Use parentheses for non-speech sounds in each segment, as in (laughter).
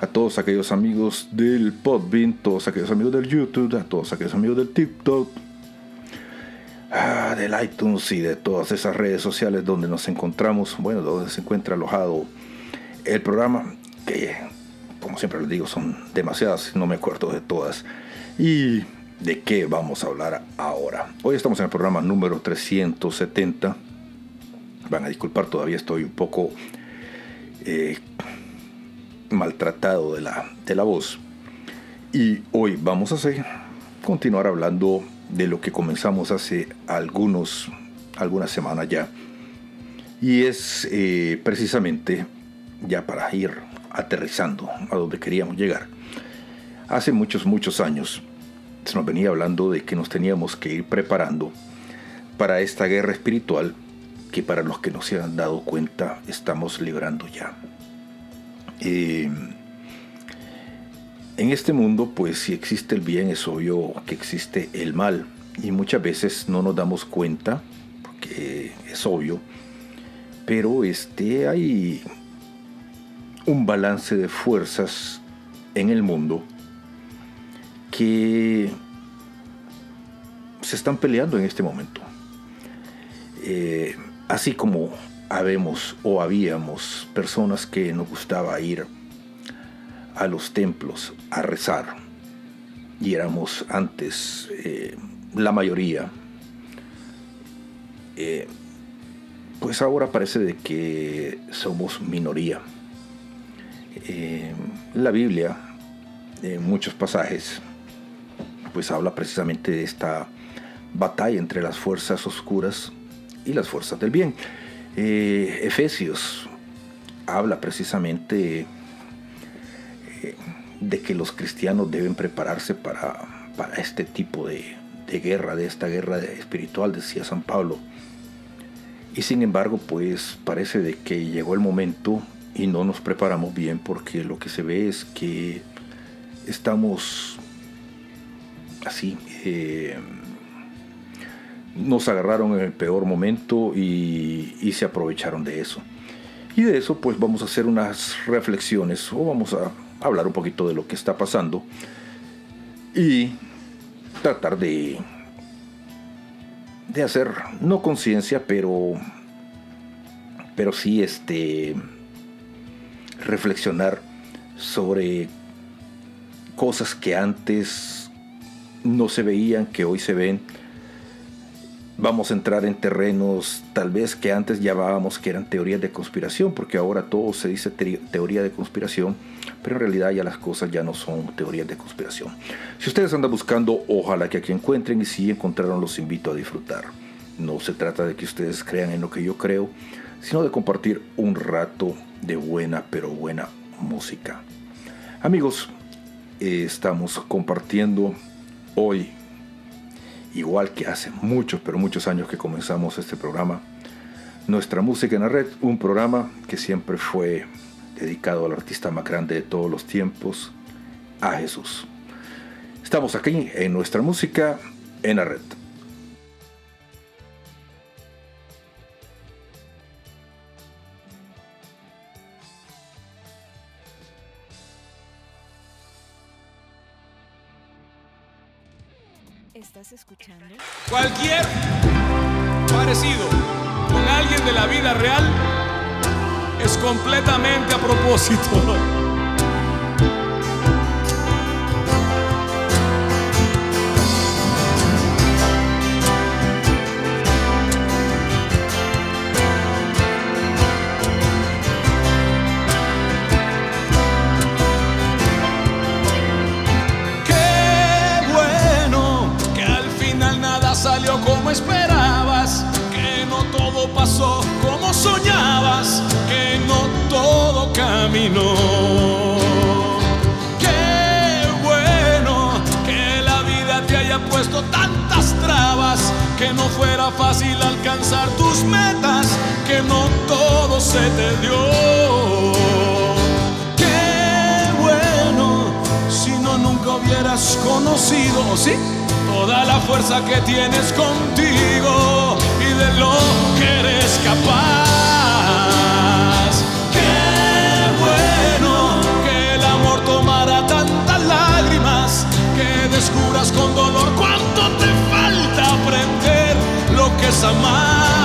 a todos aquellos amigos del Podbean, todos aquellos amigos del YouTube, a todos aquellos amigos del TikTok, ah, del iTunes y de todas esas redes sociales donde nos encontramos, bueno, donde se encuentra alojado el programa, que como siempre les digo, son demasiadas, no me acuerdo de todas. ¿Y de qué vamos a hablar ahora? Hoy estamos en el programa número 370. Van a disculpar, todavía estoy un poco eh, maltratado de la, de la voz. Y hoy vamos a hacer, continuar hablando de lo que comenzamos hace algunos, algunas semanas ya. Y es eh, precisamente, ya para ir aterrizando a donde queríamos llegar. Hace muchos, muchos años se nos venía hablando de que nos teníamos que ir preparando para esta guerra espiritual que para los que no se han dado cuenta estamos librando ya. Eh, en este mundo, pues si existe el bien, es obvio que existe el mal. Y muchas veces no nos damos cuenta, porque es obvio, pero este, hay un balance de fuerzas en el mundo que se están peleando en este momento. Eh, así como habemos o habíamos personas que nos gustaba ir a los templos a rezar y éramos antes eh, la mayoría, eh, pues ahora parece de que somos minoría. Eh, la Biblia, en muchos pasajes, pues habla precisamente de esta batalla entre las fuerzas oscuras y las fuerzas del bien. Eh, Efesios habla precisamente eh, de que los cristianos deben prepararse para, para este tipo de, de, guerra, de esta guerra espiritual, decía San Pablo. Y sin embargo, pues parece de que llegó el momento y no nos preparamos bien porque lo que se ve es que estamos así. Eh, nos agarraron en el peor momento y, se aprovecharon de eso. Y de eso pues vamos a hacer unas reflexiones o vamos a hablar un poquito de lo que está pasando y tratar de, de hacer, no conciencia, pero, pero sí este reflexionar sobre cosas que antes no se veían, que hoy se ven. Vamos a entrar en terrenos tal vez que antes llamábamos que eran teorías de conspiración, porque ahora todo se dice teoría de conspiración, pero en realidad ya las cosas ya no son teorías de conspiración. Si ustedes andan buscando, ojalá que aquí encuentren y si encontraron los invito a disfrutar. No se trata de que ustedes crean en lo que yo creo, sino de compartir un rato de buena pero buena música. Amigos, eh, estamos compartiendo hoy, igual que hace muchos pero muchos años que comenzamos este programa, nuestra música en la red, un programa que siempre fue dedicado al artista más grande de todos los tiempos, a Jesús. Estamos aquí en nuestra música en la red. ¿Estás escuchando? Cualquier parecido con alguien de la vida real es completamente a propósito. esperabas, que no todo pasó como soñabas, que no todo caminó. Qué bueno que la vida te haya puesto tantas trabas, que no fuera fácil alcanzar tus metas, que no todo se te dio. Qué bueno si no nunca hubieras conocido, ¿sí? Toda la fuerza que tienes contigo y de lo que eres capaz. Qué bueno que el amor tomara tantas lágrimas, que descubras con dolor cuánto te falta aprender lo que es amar.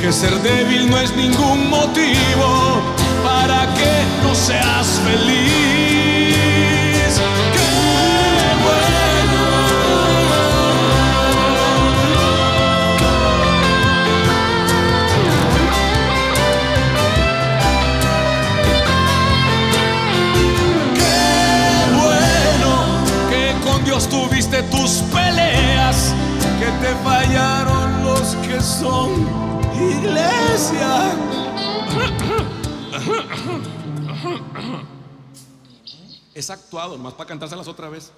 Que ser débil no es ningún motivo para que no seas feliz. Qué bueno. Qué bueno que con Dios tuviste tus peleas, que te fallaron los que son iglesia. Es actuado, más para cantárselas otra vez.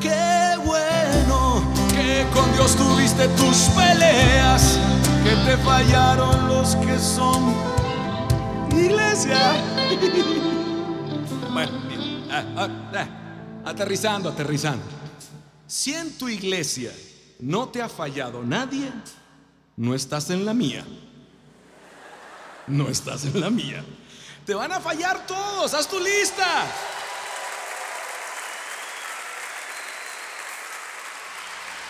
Qué bueno que con Dios tuviste tus peleas, que te fallaron los que son iglesia. (laughs) Bueno, ah, ah, ah, aterrizando, aterrizando. Si en tu iglesia no te ha fallado nadie, no estás en la mía. No estás en la mía. Te van a fallar todos, haz tu lista.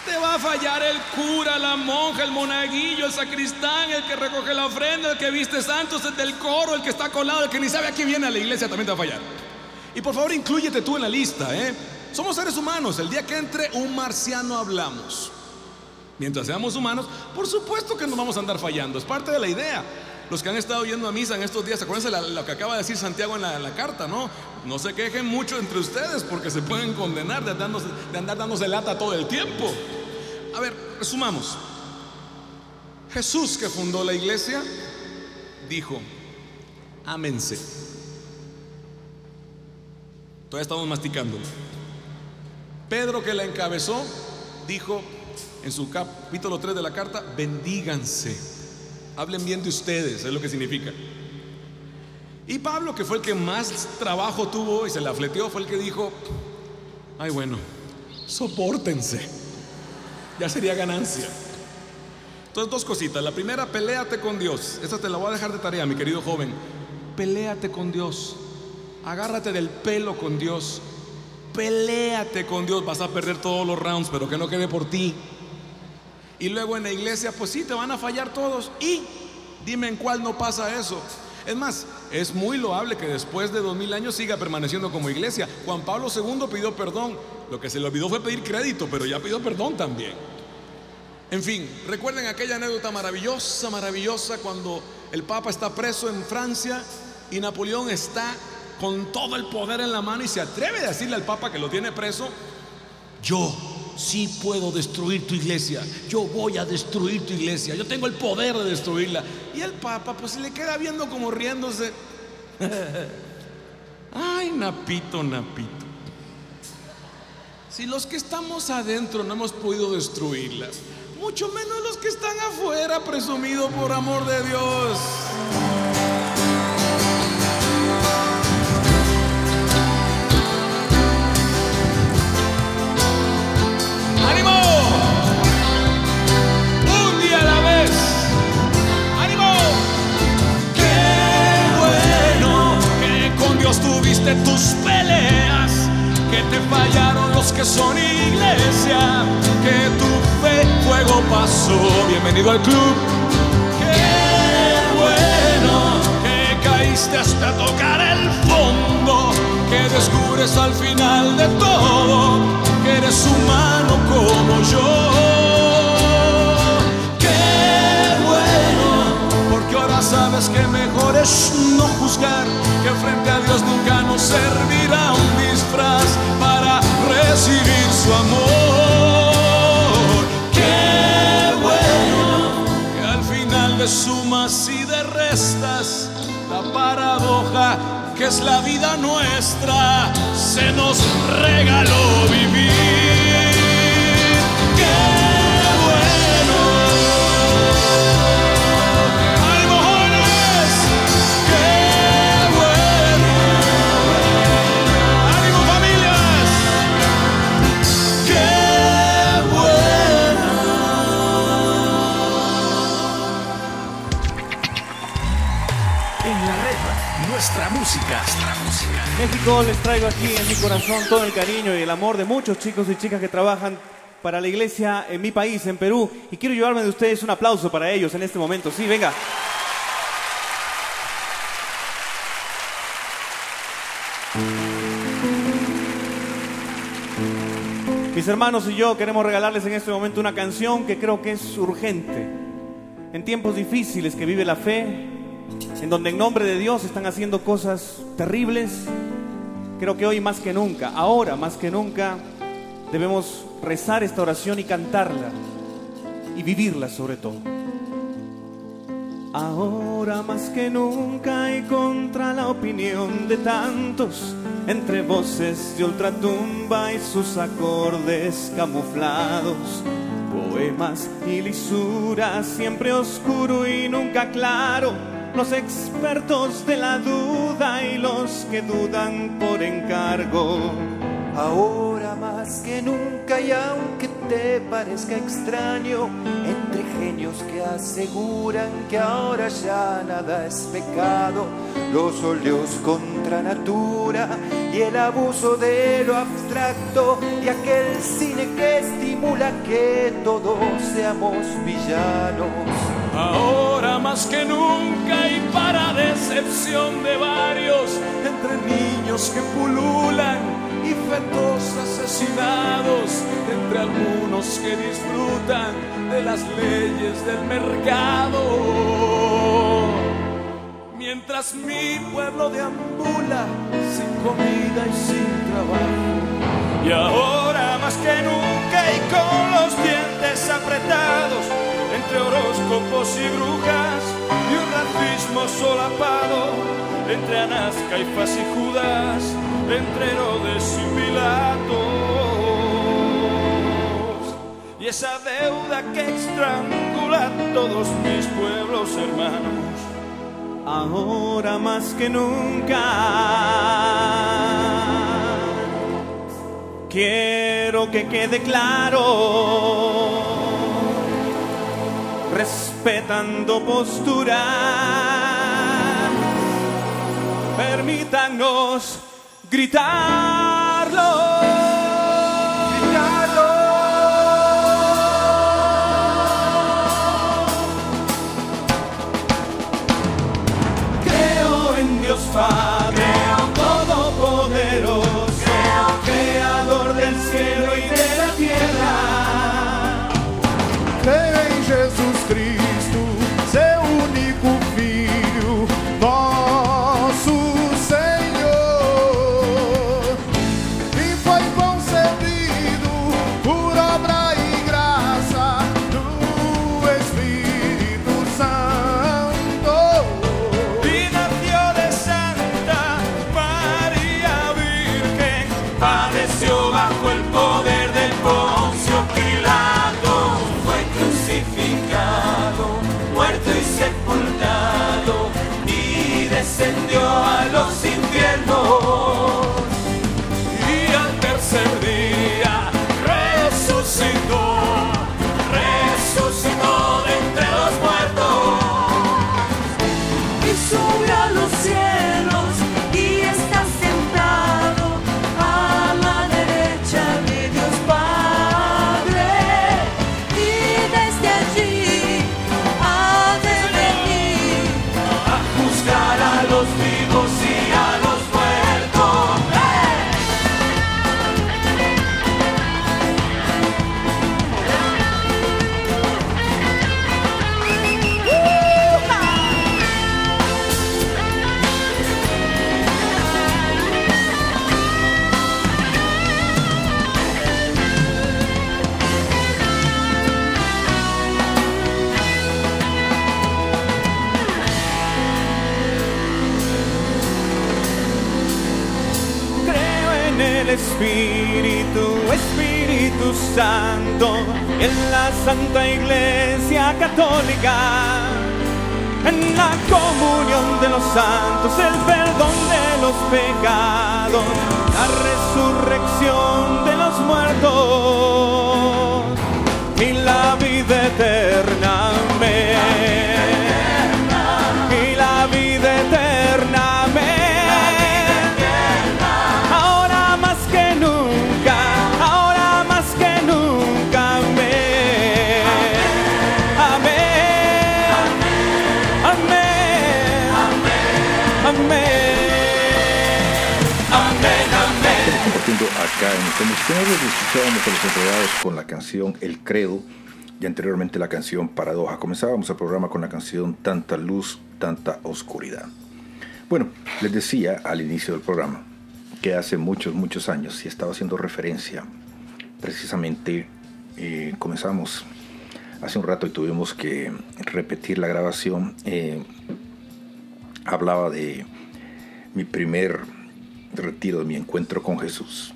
Te va a fallar el cura, la monja, el monaguillo, el sacristán, el que recoge la ofrenda, el que viste santos, el del coro, el que está colado, el que ni sabe a quién viene a la iglesia, también te va a fallar. Y por favor, inclúyete tú en la lista, ¿eh? Somos seres humanos. El día que entre un marciano hablamos. Mientras seamos humanos, por supuesto que nos vamos a andar fallando. Es parte de la idea. Los que han estado yendo a misa en estos días, acuérdense lo que acaba de decir Santiago en la, carta, ¿no? No se quejen mucho entre ustedes porque se pueden condenar de andar dándose lata todo el tiempo. A ver, resumamos. Jesús que fundó la iglesia dijo, ámense. Todavía estamos masticando. Pedro que la encabezó dijo en su capítulo 3 de la carta, bendíganse. Hablen bien de ustedes, es lo que significa. Y Pablo, que fue el que más trabajo tuvo y se la fleteó, fue el que dijo, ay bueno, soportense. Ya sería ganancia. Entonces, dos cositas. La primera, peléate con Dios. Esta te la voy a dejar de tarea, mi querido joven. Peléate con Dios. Agárrate del pelo con Dios. Peléate con Dios. Vas a perder todos los rounds, pero que no quede por ti. Y luego en la iglesia, pues sí, te van a fallar todos. Y dime en cuál no pasa eso. Es más, es muy loable que después de dos mil años siga permaneciendo como iglesia. Juan Pablo II pidió perdón. Lo que se le olvidó fue pedir crédito, pero ya pidió perdón también. En fin, recuerden aquella anécdota maravillosa, maravillosa, cuando el Papa está preso en Francia y Napoleón está con todo el poder en la mano y se atreve a decirle al Papa que lo tiene preso, yo sí puedo destruir tu iglesia, yo voy a destruir tu iglesia, yo tengo el poder de destruirla. Y el Papa pues se le queda viendo como riéndose. (laughs) Ay, Napito, Napito. Si los que estamos adentro no hemos podido destruirlas, mucho menos los que están afuera, presumido por amor de Dios. Tuviste tus peleas! Que te fallaron los que son iglesia, que tu fe fuego pasó. Bienvenido al club. Qué bueno que caíste hasta tocar el fondo, que descubres al final de todo que eres humano como yo. Que mejor es no juzgar, que frente a Dios nunca nos servirá un disfraz para recibir su amor. Qué bueno que al final de sumas y de restas La paradoja que es la vida nuestra, se nos regaló vivir. México les traigo aquí en mi corazón todo el cariño y el amor de muchos chicos y chicas que trabajan para la iglesia en mi país, en Perú. Y quiero llevarme de ustedes un aplauso para ellos en este momento. Sí, venga. Mis hermanos y yo queremos regalarles en este momento una canción que creo que es urgente. En tiempos difíciles que vive la fe, en donde en nombre de Dios están haciendo cosas terribles, creo que hoy más que nunca, ahora más que nunca, debemos rezar esta oración y cantarla y vivirla sobre todo. Ahora más que nunca y contra la opinión de tantos, entre voces de ultratumba y sus acordes camuflados, poemas y lisuras, siempre oscuro y nunca claro los expertos de la duda y los que dudan por encargo. Ahora más que nunca y aunque te parezca extraño, que aseguran que ahora ya nada es pecado, los óleos contra natura y el abuso de lo abstracto y aquel cine que estimula que todos seamos villanos. Ahora más que nunca y para decepción de varios, entre niños que pululan y fetos asesinados, entre algunos que disfrutan de las leyes del mercado. Mientras mi pueblo deambula sin comida y sin trabajo. Y ahora más que nunca y con los dientes apretados, entre horóscopos y brujas y un racismo solapado entre Anás, Caifás y Judas, entre Herodes y. Y esa deuda que estrangula a todos mis pueblos hermanos, ahora más que nunca. Quiero que quede claro respetando postura. Permítanos gritarlo. gritarlo. Creo en Dios Padre, escuchábamos a los enredados con la canción El Credo y anteriormente la canción Paradoja. Comenzábamos el programa con la canción Tanta Luz, Tanta Oscuridad. Bueno, les decía al inicio del programa que hace muchos, muchos años, y estaba haciendo referencia, precisamente eh, comenzamos hace un rato y tuvimos que repetir la grabación, eh, hablaba de mi primer retiro, de mi encuentro con Jesús.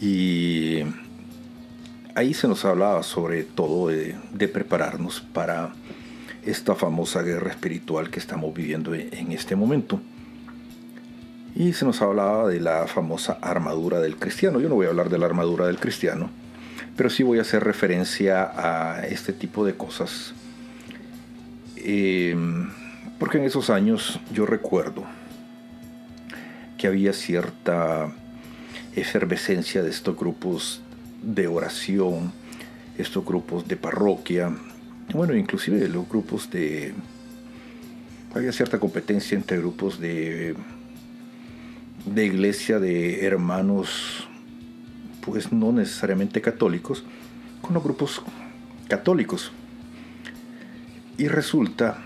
Y ahí se nos hablaba sobre todo de, prepararnos para esta famosa guerra espiritual que estamos viviendo en este momento. Y se nos hablaba de la famosa armadura del cristiano. Yo no voy a hablar de la armadura del cristiano, pero sí voy a hacer referencia a este tipo de cosas. Eh, porque en esos años yo recuerdo que había cierta efervescencia de estos grupos de oración, estos grupos de parroquia, bueno, inclusive los grupos de... Había cierta competencia entre grupos de, de iglesia, de hermanos, pues no necesariamente católicos, con los grupos católicos. Y resulta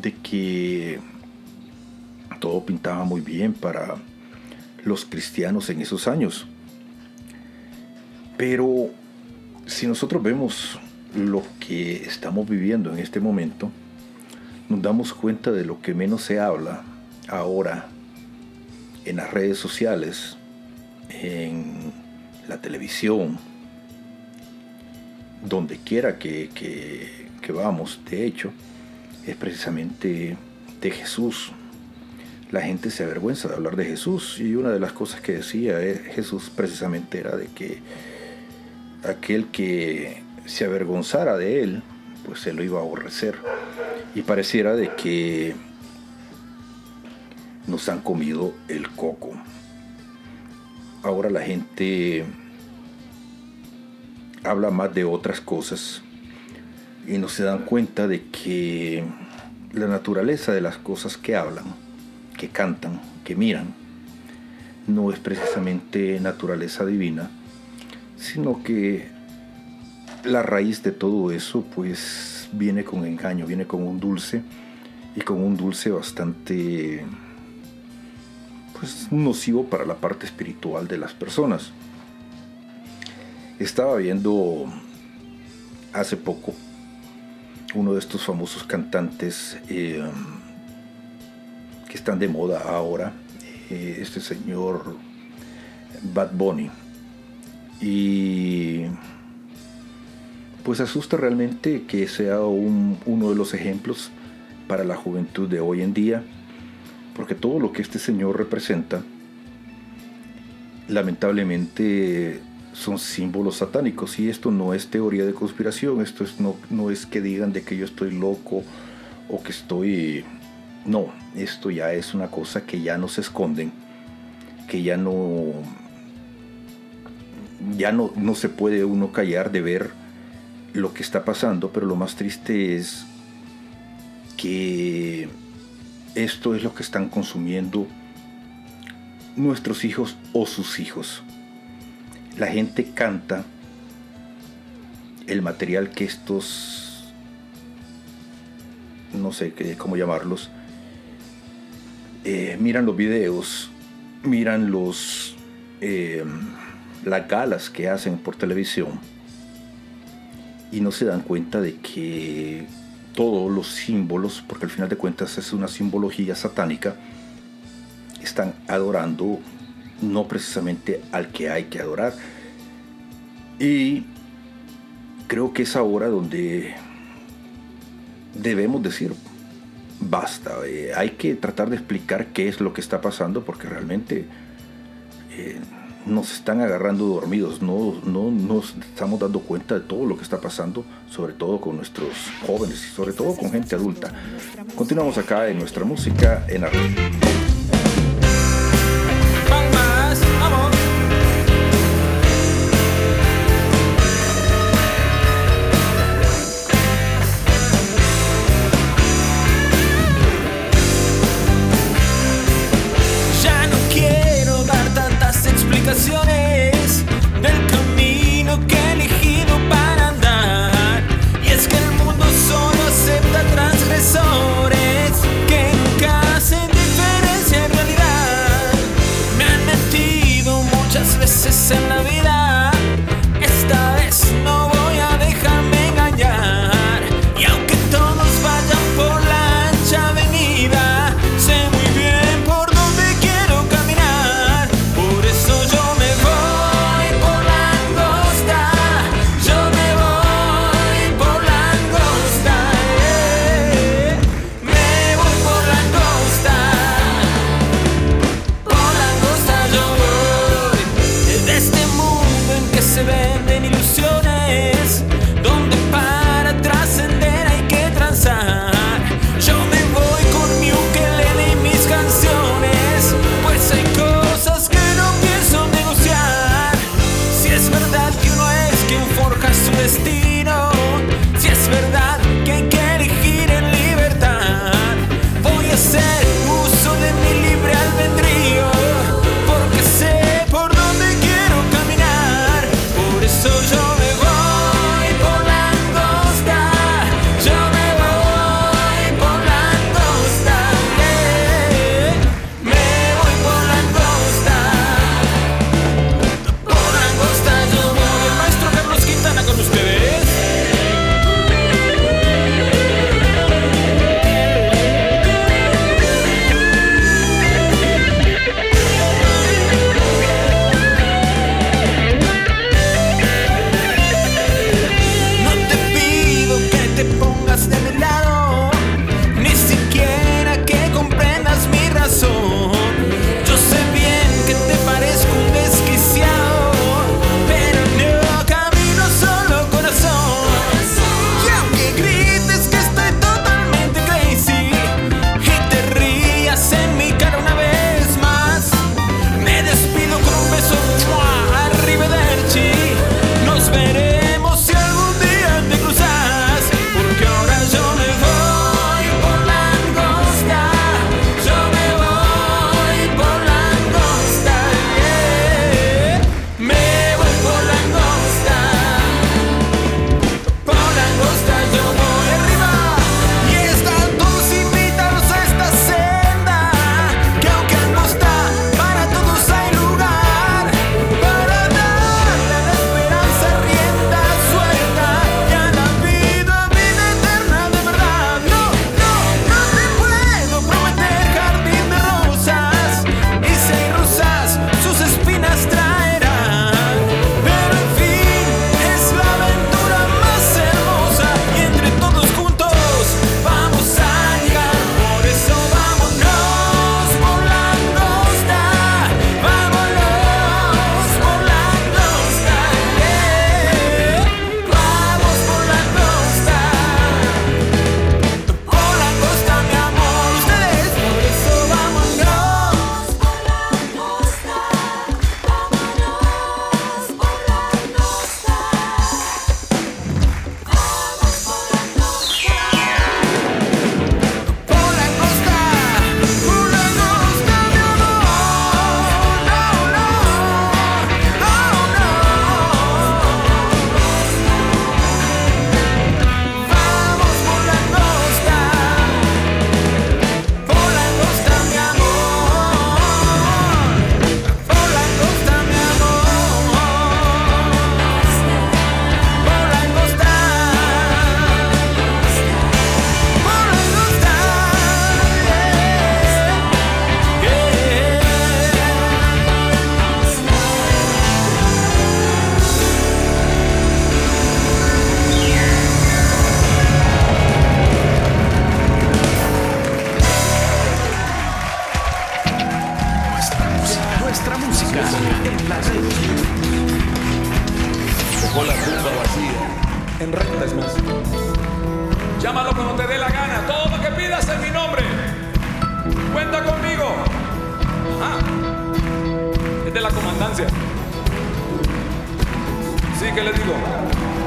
de que todo pintaba muy bien para los cristianos en esos años. Pero si nosotros vemos lo que estamos viviendo en este momento, nos damos cuenta de lo que menos se habla ahora en las redes sociales, en la televisión, donde quiera que, que, que vamos, de hecho, es precisamente de Jesús. La gente se avergüenza de hablar de Jesús y una de las cosas que decía Jesús precisamente era de que aquel que se avergonzara de él, pues se lo iba a aborrecer. Y pareciera de que nos han comido el coco. Ahora la gente habla más de otras cosas y no se dan cuenta de que la naturaleza de las cosas que hablan, que cantan, que miran, no es precisamente naturaleza divina, sino que la raíz de todo eso pues viene con engaño, viene con un dulce y con un dulce bastante pues nocivo para la parte espiritual de las personas. Estaba viendo hace poco uno de estos famosos cantantes eh, que están de moda ahora, eh, este señor Bad Bunny. Y pues asusta realmente que sea un, uno de los ejemplos para la juventud de hoy en día, porque todo lo que este señor representa, lamentablemente son símbolos satánicos y esto no es teoría de conspiración, esto es, no, no es que digan de que yo estoy loco o que estoy... No, esto ya es una cosa que ya no se esconden, que ya no... Ya no, no se puede uno callar de ver lo que está pasando, pero lo más triste es que esto es lo que están consumiendo nuestros hijos o sus hijos. La gente canta el material que estos, no sé cómo llamarlos, eh, miran los videos, miran los, eh, las galas que hacen por televisión y no se dan cuenta de que todos los símbolos, porque al final de cuentas es una simbología satánica, están adorando no precisamente al que hay que adorar. Y creo que es ahora donde debemos decir, basta, eh, hay que tratar de explicar qué es lo que está pasando porque realmente eh, nos están agarrando dormidos, no, no nos estamos dando cuenta de todo lo que está pasando, sobre todo con nuestros jóvenes y sobre todo con gente adulta. Continuamos acá en nuestra música en la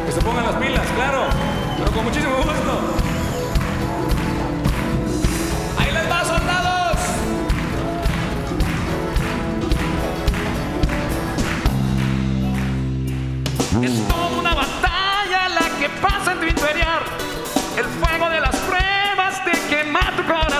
Que se pongan las pilas, claro. Pero con muchísimo gusto. Ahí les va, soldados. Es toda una batalla la que pasa en tu interior. El fuego de las pruebas te quema tu corazón.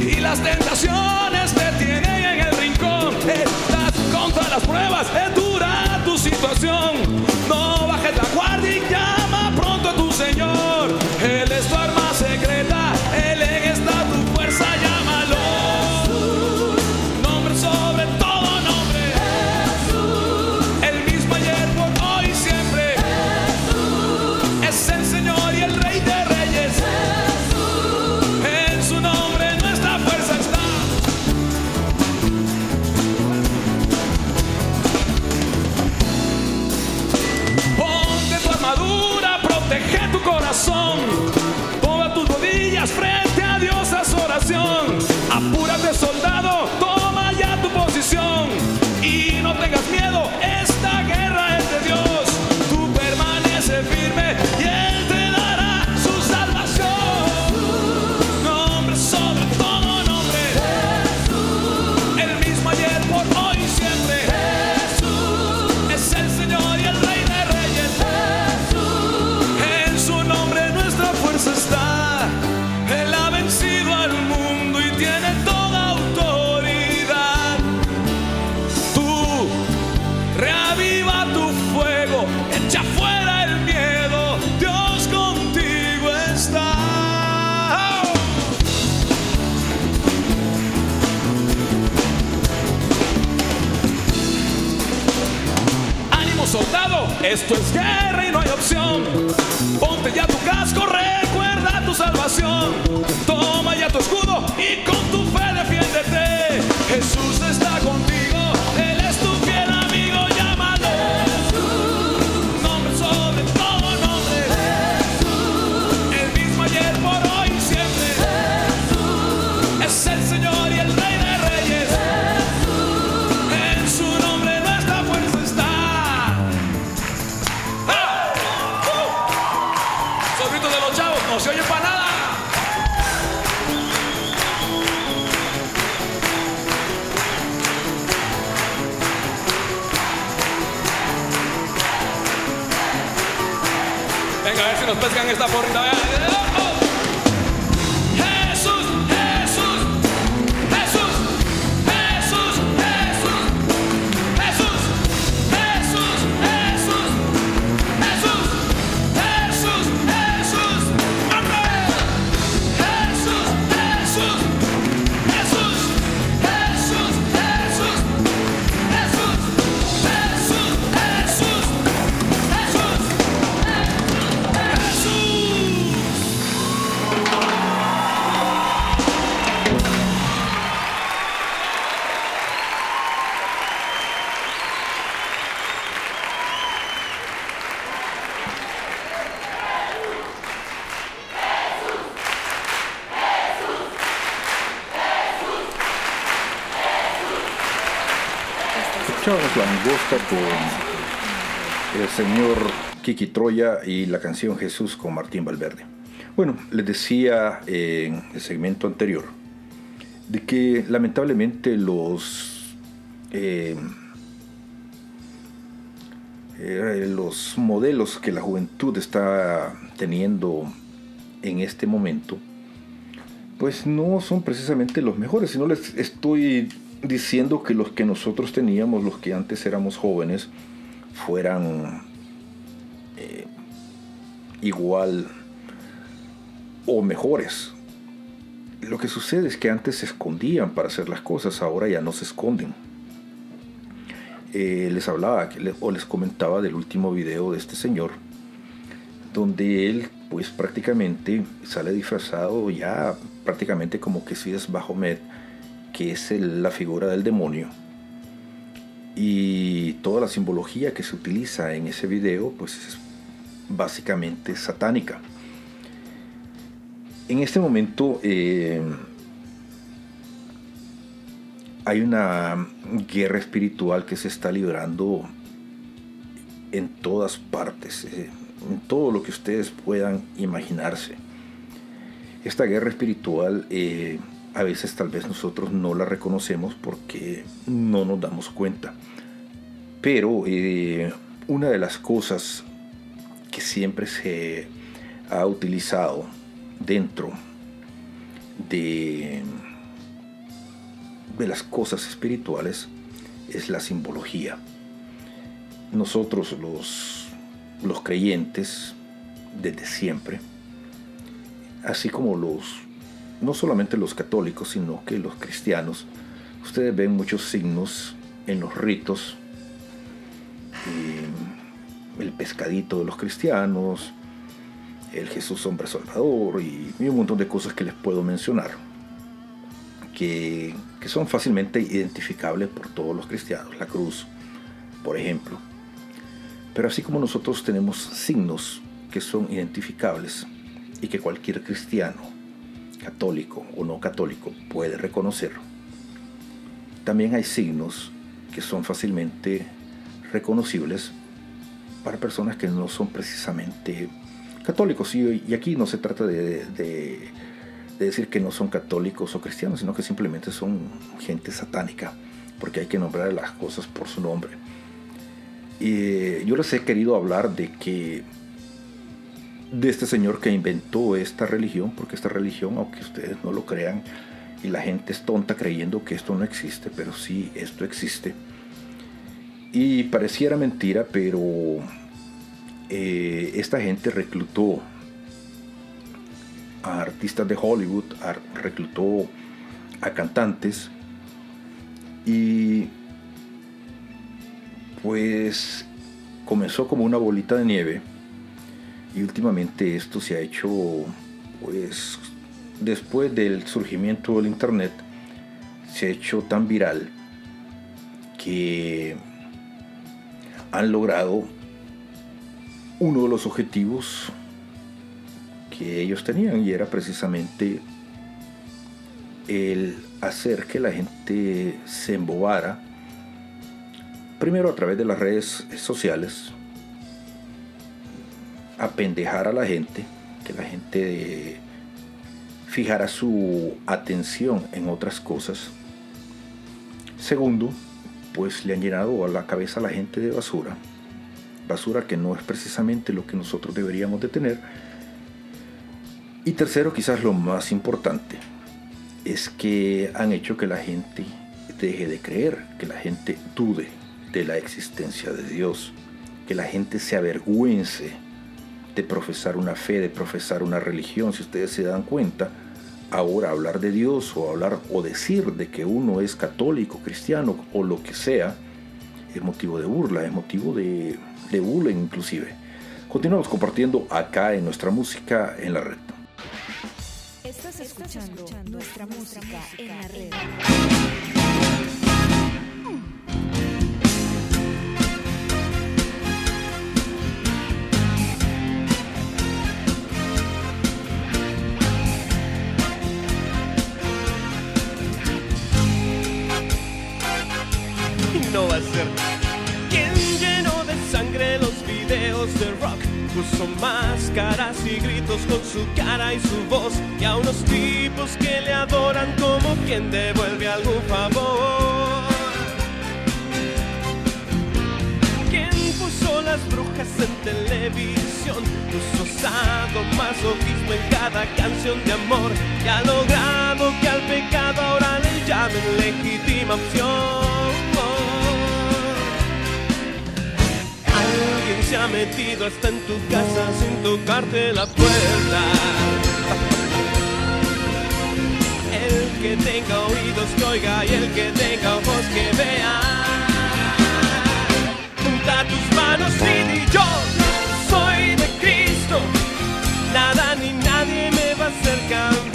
y las tentaciones te tienen en el rincón. Estás contra las pruebas, es dura tu situación. Esto es guerra y no hay opción. Ponte ya tu casco real. por escuchábamos la angosta con el señor Kiki Troya y la canción Jesús con Martín Valverde. Bueno, les decía en el segmento anterior de que lamentablemente los, eh, eh, los modelos que la juventud está teniendo en este momento, pues no son precisamente los mejores, si no les estoy diciendo que los que nosotros teníamos, los que antes éramos jóvenes, fueran eh, igual o mejores. Lo que sucede es que antes se escondían para hacer las cosas, ahora ya no se esconden. Eh, les hablaba o les comentaba del último video de este señor, donde él pues prácticamente sale disfrazado ya prácticamente como que si es Bajomet que es la figura del demonio. Y toda la simbología que se utiliza en ese video pues es básicamente satánica. En este momento eh, hay una guerra espiritual que se está librando en todas partes, eh, en todo lo que ustedes puedan imaginarse. Esta guerra espiritual eh, a veces tal vez nosotros no la reconocemos porque no nos damos cuenta. Pero una de las cosas que siempre se ha utilizado dentro de, de las cosas espirituales es la simbología. Nosotros los, los creyentes, desde siempre, así como los, no solamente los católicos, sino que los cristianos, ustedes ven muchos signos en los ritos, eh, el pescadito de los cristianos, el Jesús hombre salvador y, un montón de cosas que les puedo mencionar que, que, son fácilmente identificables por todos los cristianos. La cruz, por ejemplo. Pero así como nosotros tenemos signos que son identificables y que cualquier cristiano, católico o no católico, puede reconocer, también hay signos que son fácilmente reconocibles para personas que no son precisamente católicos. Y, aquí no se trata de, decir que no son católicos o cristianos, sino que simplemente son gente satánica, porque hay que nombrar las cosas por su nombre. Y yo les he querido hablar de que de este señor que inventó esta religión, porque esta religión, aunque ustedes no lo crean, y la gente es tonta creyendo que esto no existe, pero sí, esto existe. Y pareciera mentira, pero eh, esta gente reclutó a artistas de Hollywood, reclutó a cantantes y pues comenzó como una bolita de nieve y últimamente esto se ha hecho pues después del surgimiento del internet se ha hecho tan viral que han logrado uno de los objetivos que ellos tenían y era precisamente el hacer que la gente se embobara, primero a través de las redes sociales, apendejar a la gente, que la gente fijara su atención en otras cosas. Segundo, pues le han llenado a la cabeza a la gente de basura basura que no es precisamente lo que nosotros deberíamos de tener. Y tercero, quizás lo más importante, es que han hecho que la gente deje de creer, que la gente dude de la existencia de Dios, que la gente se avergüence de profesar una fe, de profesar una religión. Si ustedes se dan cuenta, ahora hablar de Dios o hablar o decir de que uno es católico, cristiano o lo que sea, es motivo de burla, es motivo de de bullying inclusive. Continuamos compartiendo acá en nuestra música en la red. Estás escuchando nuestra música en la red. Va a ser de rock puso máscaras y gritos con su cara y su voz y a unos tipos que le adoran como quien devuelve algún favor. ¿Quién puso las brujas en televisión? Puso masoquismo en cada canción de amor y ha logrado que al pecado ahora le llamen legítima opción. Alguien se ha metido hasta en tu casa sin tocarte la puerta. que tenga oídos que oiga y el que tenga ojos que vea. Junta tus manos y di yo soy de Cristo. Nada ni nadie me va a hacer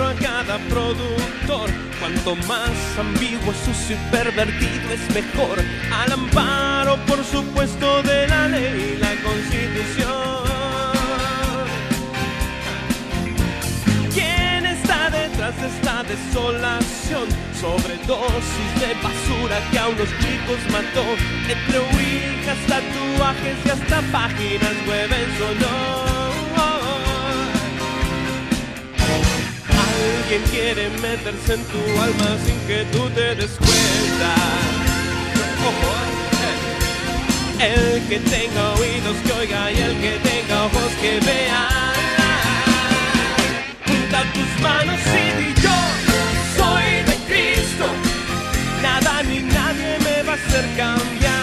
a cada productor? Cuanto más ambiguo, sucio y pervertido es mejor. Al amparo, por supuesto, de la ley y la constitución. ¿Quién está detrás de esta desolación? Sobredosis de basura que a unos chicos mató. Entre ouijas, tatuajes y hasta páginas web en su Alguien quiere meterse en tu alma sin que tú te des cuenta. Eh. El que tenga oídos que oiga y el que tenga ojos que vea. Junta tus manos y di yo soy de Cristo. Nada ni nadie me va a hacer cambiar.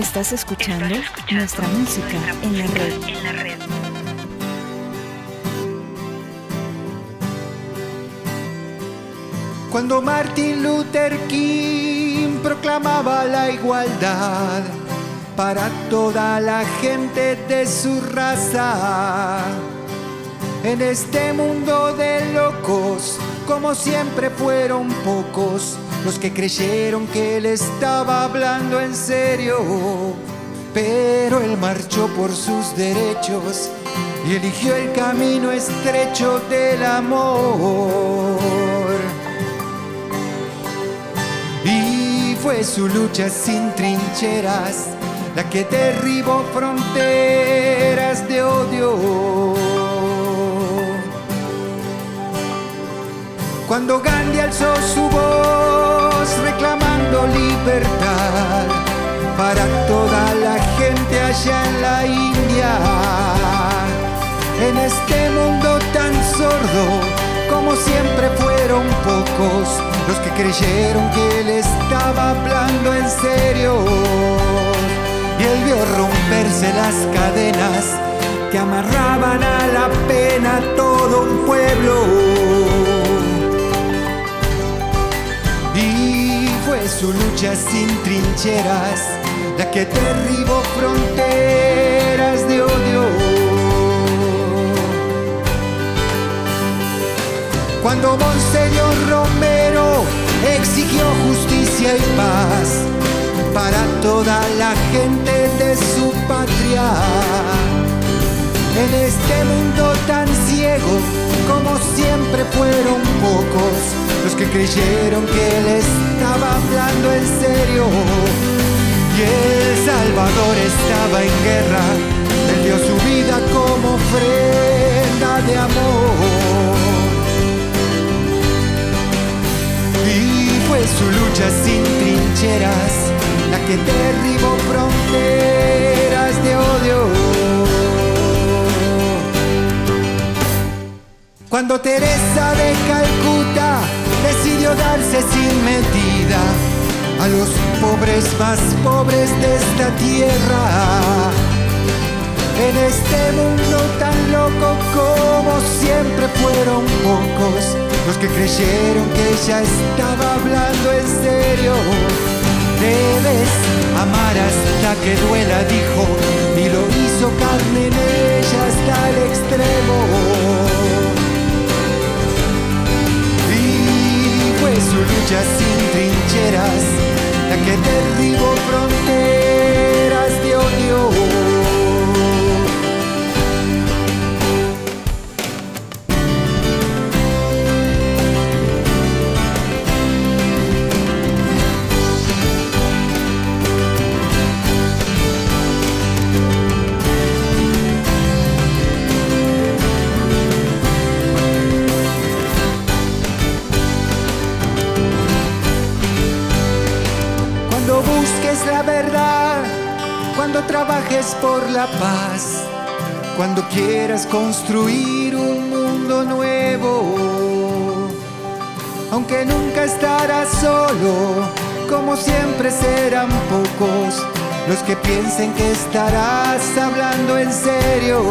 Estás escuchando, nuestra música en la red. Cuando Martin Luther King proclamaba la igualdad para toda la gente de su raza. En este mundo de locos, como siempre fueron pocos los que creyeron que él estaba hablando en serio. Pero él marchó por sus derechos y eligió el camino estrecho del amor. Y fue su lucha sin trincheras la que derribó fronteras de odio. Cuando Gandhi alzó su voz libertad para toda la gente allá en la India, en este mundo tan sordo, como siempre fueron pocos los que creyeron que él estaba hablando en serio. Y él vio romperse las cadenas que amarraban a la pena todo un pueblo. Su lucha sin trincheras la que derribó fronteras de odio. Cuando Monseñor Romero exigió justicia y paz para toda la gente de su patria. En este mundo tan ciego, como siempre fueron pocos los que creyeron que él estaba hablando en serio. Y El Salvador estaba en guerra, él dio su vida como ofrenda de amor. Y fue su lucha sin trincheras la que derribó fronteras de odio. Cuando Teresa de Calcuta darse sin medida a los pobres más pobres de esta tierra. En este mundo tan loco como siempre fueron pocos los que creyeron que ella estaba hablando en serio. Debes amar hasta que duela, dijo, y lo hizo carne en ella hasta el extremo. Su lucha sin trincheras la que derribó fronteras trabajes por la paz, cuando quieras construir un mundo nuevo. Aunque nunca estarás solo, como siempre serán pocos los que piensen que estarás hablando en serio.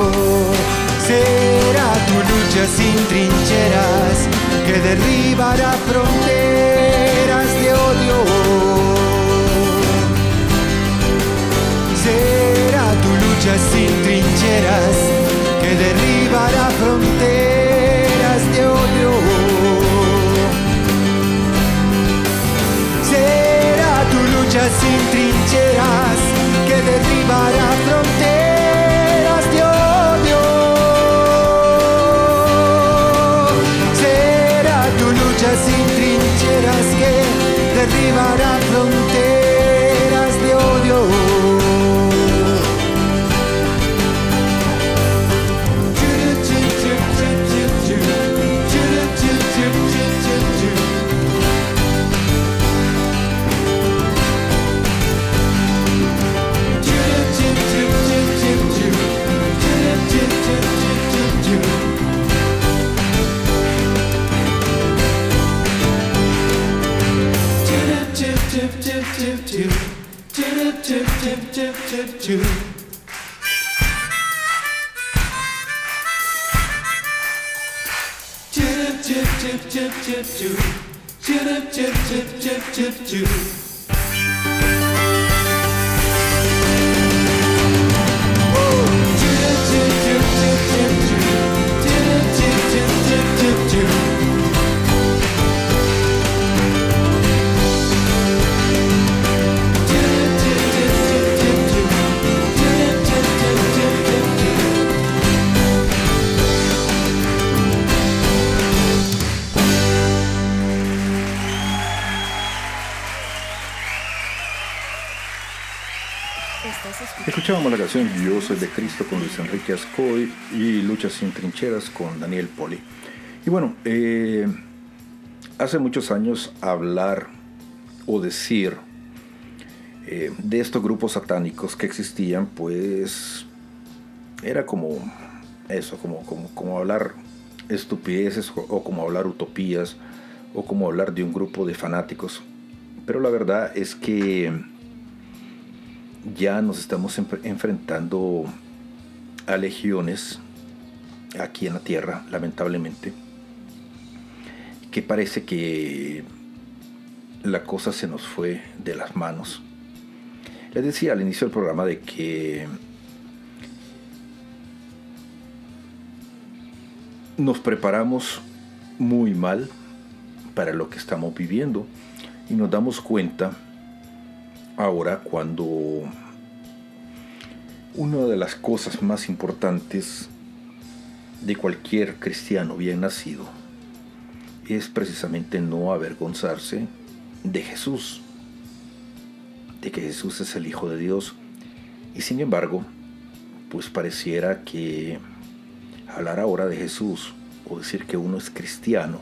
Será tu lucha sin trincheras que derribará fronteras de odio. Sin trincheras que derribará fronteras de odio. Será tu lucha sin trincheras que derribará fronteras choo, choo, choo. Chip, chip, chip, chip, chip, chip, chip, chip, chip, chip, chip. Escuchábamos la canción Yo soy de Cristo con Luis Enrique Ascoy y Luchas sin trincheras con Daniel Poli. Y bueno, eh, hace muchos años hablar o decir eh, de estos grupos satánicos que existían, pues era como eso, como, como, como hablar estupideces o como hablar utopías o como hablar de un grupo de fanáticos. Pero la verdad es que ya nos estamos enfrentando a legiones aquí en la tierra, lamentablemente, que parece que la cosa se nos fue de las manos. Les decía al inicio del programa de que nos preparamos muy mal para lo que estamos viviendo y nos damos cuenta ahora cuando una de las cosas más importantes de cualquier cristiano bien nacido es precisamente no avergonzarse de Jesús, de que Jesús es el Hijo de Dios. Y sin embargo, pues pareciera que hablar ahora de Jesús o decir que uno es cristiano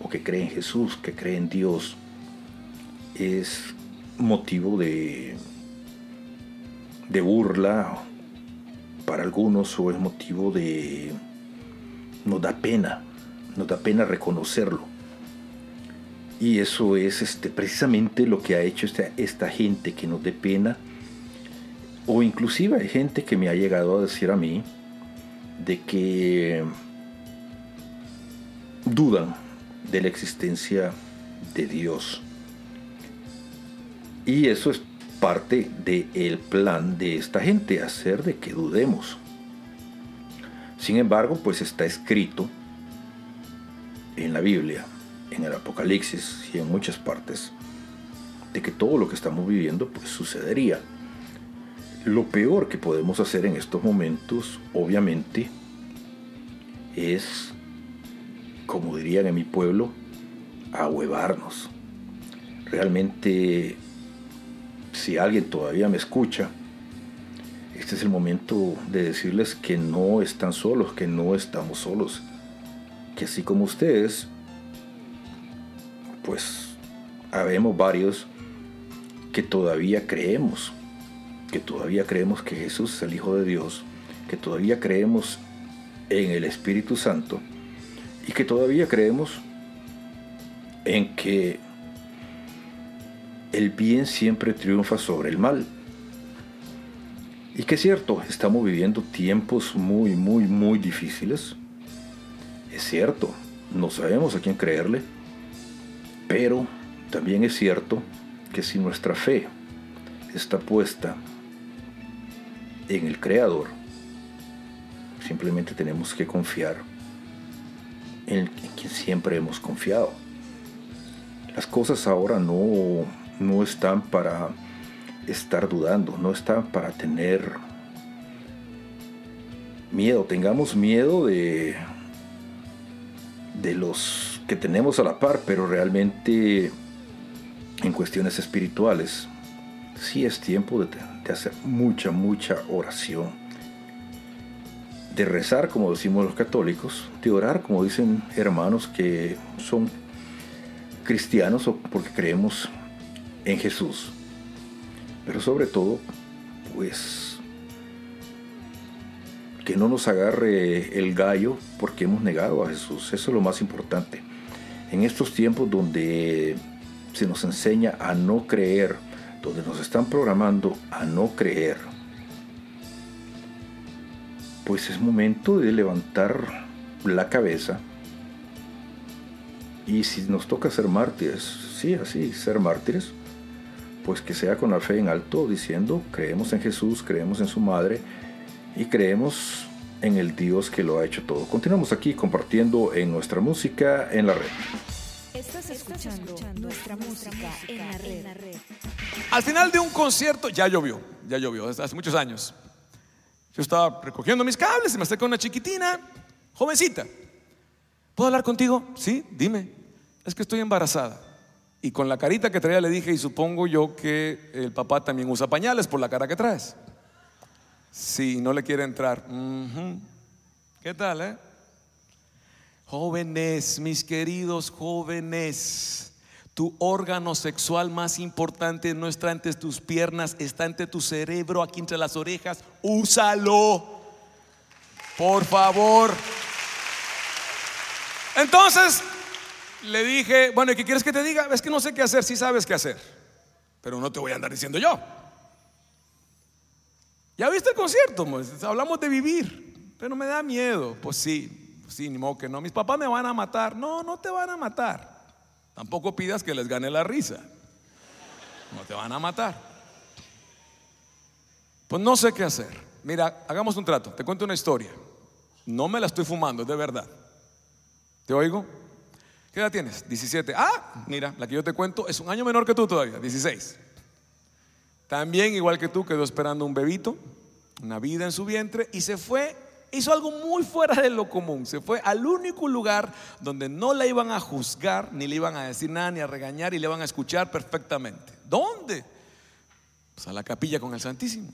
o que cree en Jesús, que cree en Dios, es motivo de, de burla para algunos o es motivo de... nos da pena, nos da pena reconocerlo. Y eso es este, precisamente lo que ha hecho esta, esta gente que nos dé pena. O inclusive hay gente que me ha llegado a decir a mí de que dudan de la existencia de Dios. Y eso es parte del plan de esta gente, hacer de que dudemos. Sin embargo, pues está escrito en la Biblia, en el Apocalipsis y en muchas partes, de que todo lo que estamos viviendo pues sucedería. Lo peor que podemos hacer en estos momentos, obviamente, es, como dirían en mi pueblo, ahuevarnos. Realmente si alguien todavía me escucha, este es el momento de decirles que no están solos, que no estamos solos, que así como ustedes, pues habemos varios que todavía creemos, que todavía creemos que Jesús es el Hijo de Dios, que todavía creemos en el Espíritu Santo y que todavía creemos en que el bien siempre triunfa sobre el mal. Y que es cierto, estamos viviendo tiempos muy, muy, muy difíciles. Es cierto, no sabemos a quién creerle, pero también es cierto que si nuestra fe está puesta en el Creador, simplemente tenemos que confiar en, quien siempre hemos confiado. Las cosas ahora no no están para estar dudando, no están para tener miedo. Tengamos miedo de, de los que tenemos a la par, pero realmente en cuestiones espirituales sí es tiempo de, de hacer mucha, mucha oración. De rezar, como decimos los católicos, de orar, como dicen hermanos que son cristianos o porque creemos en Jesús. Pero sobre todo, pues, que no nos agarre el gallo porque hemos negado a Jesús. Eso es lo más importante. En estos tiempos donde se nos enseña a no creer, donde nos están programando a no creer, pues es momento de levantar la cabeza y si nos toca ser mártires, sí, así, ser mártires, pues que sea con la fe en alto, diciendo, creemos en Jesús, creemos en su madre y creemos en el Dios que lo ha hecho todo. Continuamos aquí compartiendo en nuestra música en la red. Estás escuchando nuestra música en la red. Al final de un concierto, ya llovió, ya llovió, hace muchos años. Yo estaba recogiendo mis cables y me acerca una chiquitina, jovencita. ¿Puedo hablar contigo? Sí, dime. Es que estoy embarazada. Y con la carita que traía le dije, y supongo yo que el papá también usa pañales por la cara que traes. Sí, no le quiere entrar. ¿Qué tal, eh? Jóvenes, mis queridos jóvenes, tu órgano sexual más importante no está entre tus piernas, está entre tu cerebro, aquí entre las orejas. Úsalo. Por favor. Entonces, le dije, bueno, ¿y qué quieres que te diga? Es que no sé qué hacer, sí sabes qué hacer, pero no te voy a andar diciendo yo. ¿Ya viste el concierto? Hablamos de vivir, pero me da miedo. Pues sí, pues sí, ni modo que no. Mis papás me van a matar. No, no te van a matar. Tampoco pidas que les gane la risa. No te van a matar. Pues no sé qué hacer. Mira, hagamos un trato. Te cuento una historia. No me la estoy fumando, es de verdad. ¿Te oigo? ¿Qué edad tienes? 17. Ah, mira, la que yo te cuento es un año menor que tú todavía, 16. También, igual que tú, quedó esperando un bebito, una vida en su vientre, y se fue, hizo algo muy fuera de lo común. Se fue al único lugar donde no la iban a juzgar, ni le iban a decir nada, ni a regañar, y le iban a escuchar perfectamente. ¿Dónde? Pues a la capilla con el Santísimo.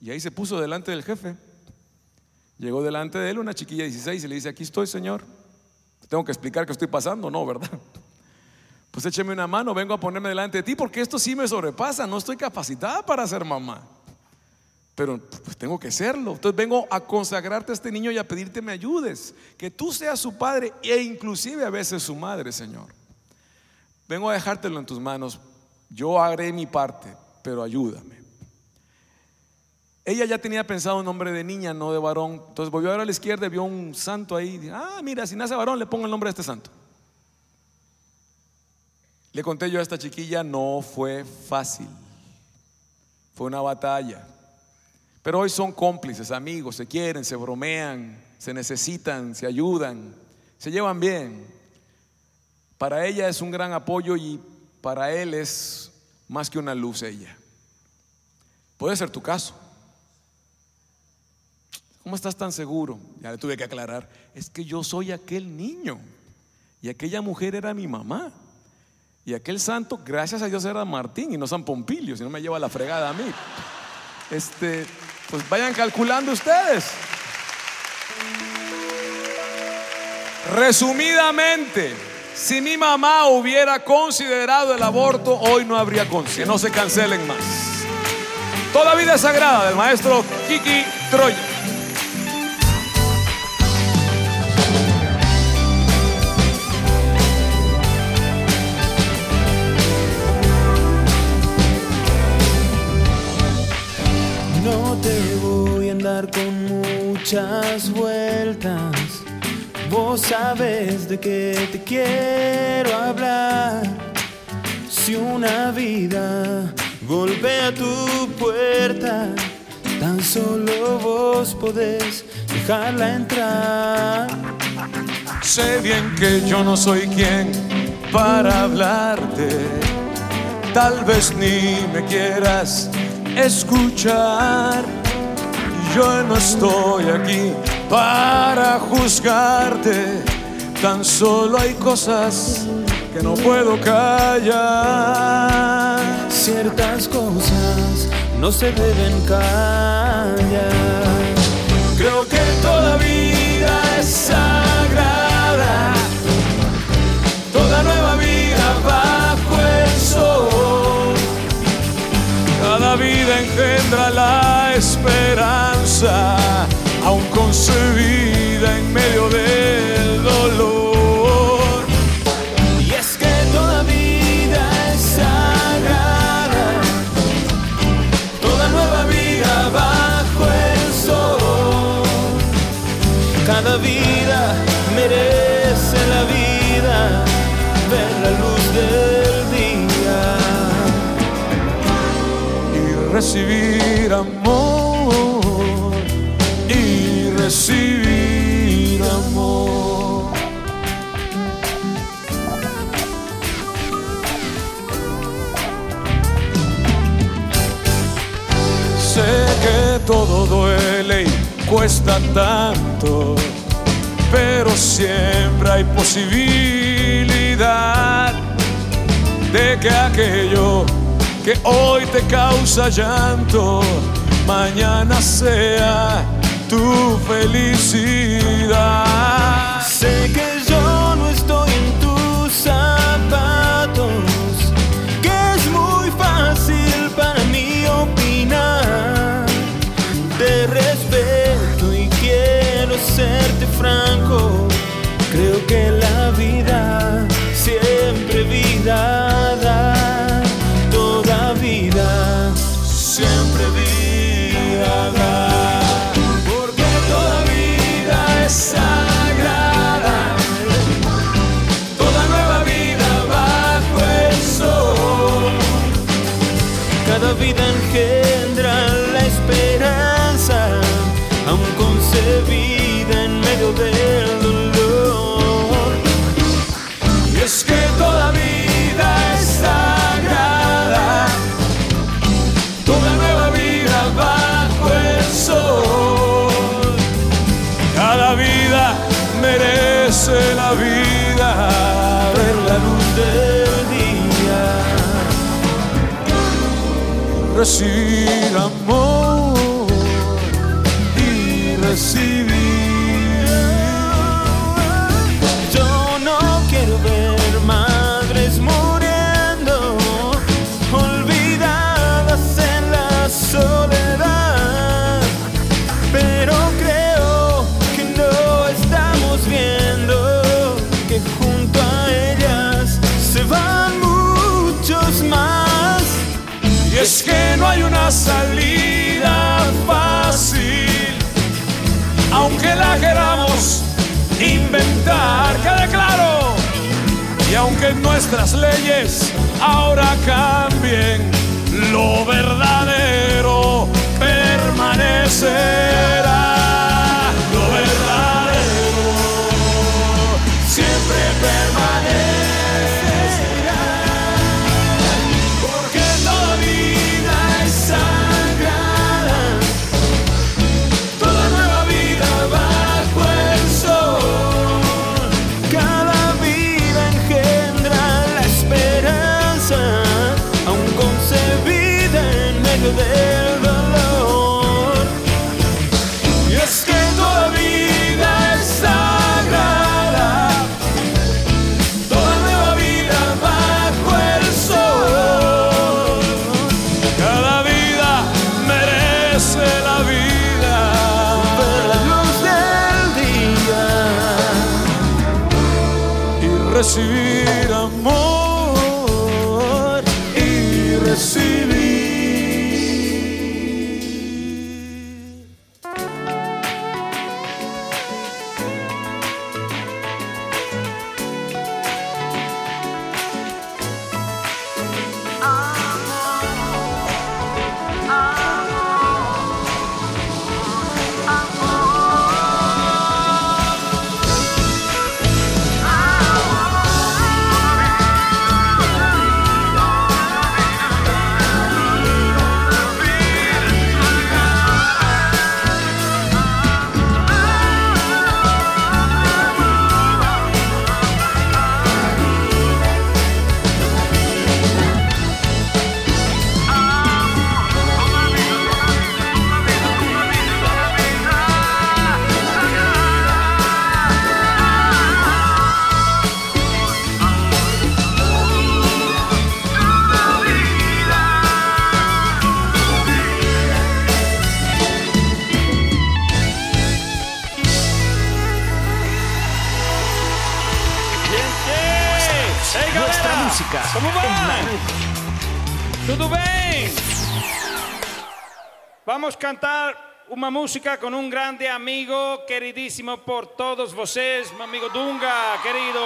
Y ahí se puso delante del jefe. Llegó delante de él una chiquilla de 16 y le dice, aquí estoy, Señor. Tengo que explicar qué estoy pasando, no, ¿verdad? Pues écheme una mano, vengo a ponerme delante de ti porque esto sí me sobrepasa, no estoy capacitada para ser mamá. Pero pues tengo que serlo. Entonces vengo a consagrarte a este niño y a pedirte me ayudes, que tú seas su padre e inclusive a veces su madre, Señor. Vengo a dejártelo en tus manos. Yo haré mi parte, pero ayúdame. Ella ya tenía pensado un nombre de niña, no de varón. Entonces volvió a ver a la izquierda y vio un santo ahí. Ah, mira, si nace varón, le pongo el nombre de este santo. Le conté yo a esta chiquilla, no fue fácil. Fue una batalla. Pero hoy son cómplices, amigos, se quieren, se bromean, se necesitan, se ayudan, se llevan bien. Para ella es un gran apoyo y para él es más que una luz ella. Puede ser tu caso. ¿Cómo estás tan seguro? Ya le tuve que aclarar. Es que yo soy aquel niño. Y aquella mujer era mi mamá. Y aquel santo, gracias a Dios, era Martín y no San Pompilio, si no me lleva la fregada a mí. Este, pues vayan calculando ustedes. Resumidamente, si mi mamá hubiera considerado el aborto, hoy no habría conciencia. No se cancelen más. Toda vida es sagrada del maestro Kiki Troya. Con muchas vueltas. Vos sabes de qué te quiero hablar. Si una vida golpea tu puerta, tan solo vos podés dejarla entrar. Sé bien que yo no soy quien para hablarte. Tal vez ni me quieras escuchar. Yo no estoy aquí para juzgarte. Tan solo hay cosas que no puedo callar. Ciertas cosas no se deben callar. Creo que toda vida es sagrada. Toda nueva vida bajo el sol. Cada vida engendra la esperanza, aún concebida en medio del dolor. Y es que toda vida es sagrada, Toda nueva vida bajo el sol. cada vida merece la vida, ver la luz del día. y recibir amor recibir amor. Sé que todo duele y cuesta tanto, pero siempre hay posibilidad de que aquello que hoy te causa llanto, mañana sea tu felicidad. σύραμα claro. Y aunque nuestras leyes ahora cambien, lo verdadero permanece. uma música com um grande amigo, queridíssimo por todos vocês, meu amigo Dunga, querido.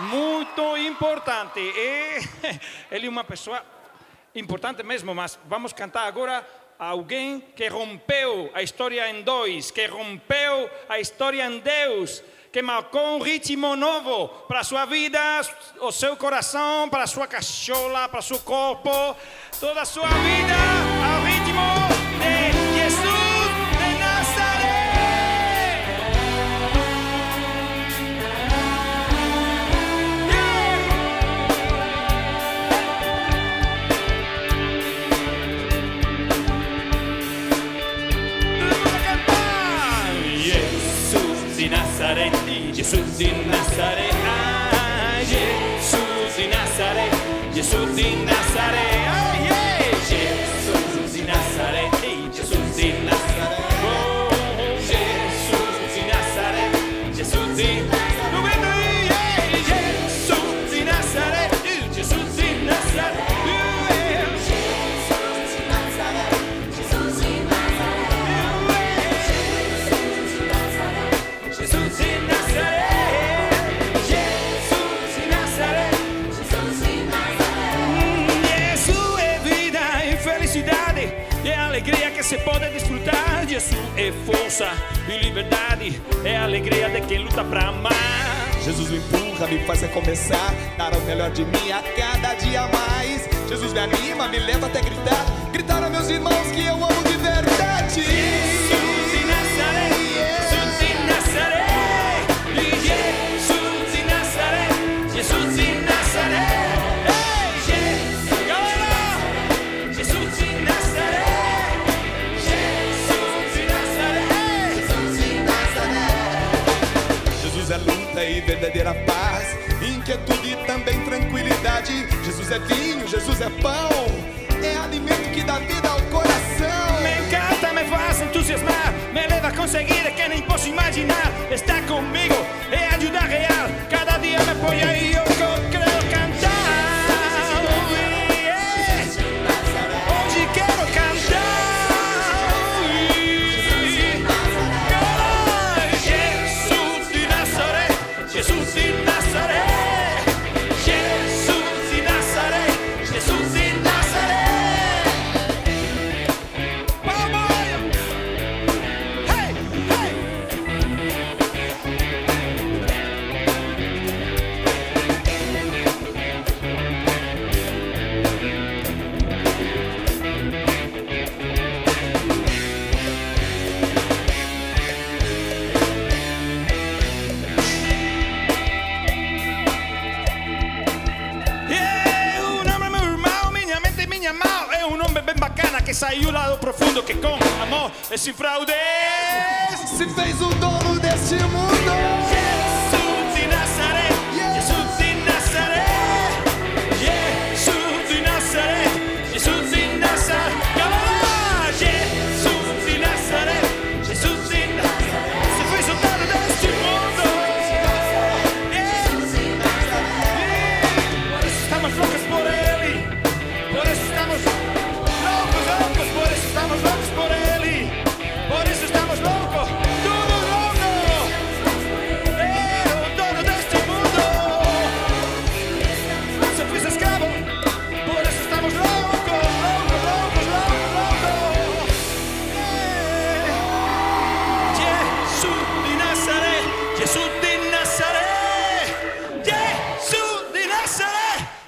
Muito importante. E (laughs) ele é uma pessoa importante mesmo, mas vamos cantar agora alguém que rompeu a história em dois, que rompeu a história em Deus, que marcou um ritmo novo para a sua vida, o seu coração, para a sua cachola, para o seu corpo, toda a sua vida, a vida. Susie Massaret. É força e liberdade, é alegria de quem luta pra amar. Jesus me empurra, me faz recomeçar, dar o melhor de mim a cada dia mais. Jesus me anima, me leva até gritar, gritar a meus irmãos que eu amo de verdade. Verdadeira paz, inquietude e também tranquilidade. Jesus é vinho, Jesus é pão, é alimento que dá vida ao coração. Me encanta, me faz entusiasmar, me leva a conseguir que nem posso imaginar. Está comigo, é ajuda real. Cada dia me põe aí, eu que saiu lá do profundo que com amor esse fraude. Se fez o dono deste mundo.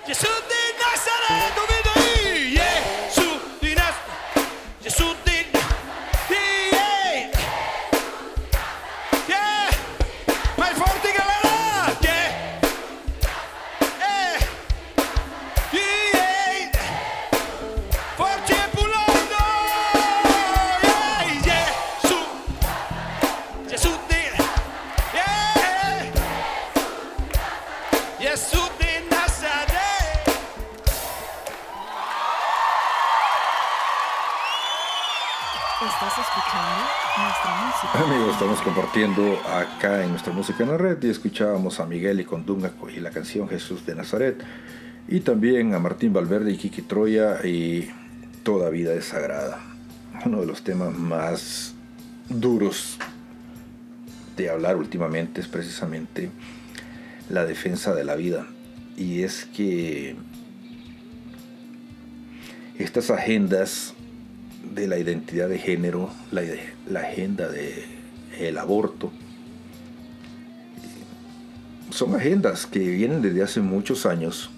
Nazaret, Jesús de acá en nuestra música en la red y escuchábamos a Miguel y Condunga y la canción Jesús de Nazaret y también a Martín Valverde y Kiki Troya y Toda vida es sagrada. Uno de los temas más duros de hablar últimamente es precisamente la defensa de la vida y es que estas agendas de la identidad de género, la, agenda del aborto, son agendas que vienen desde hace muchos años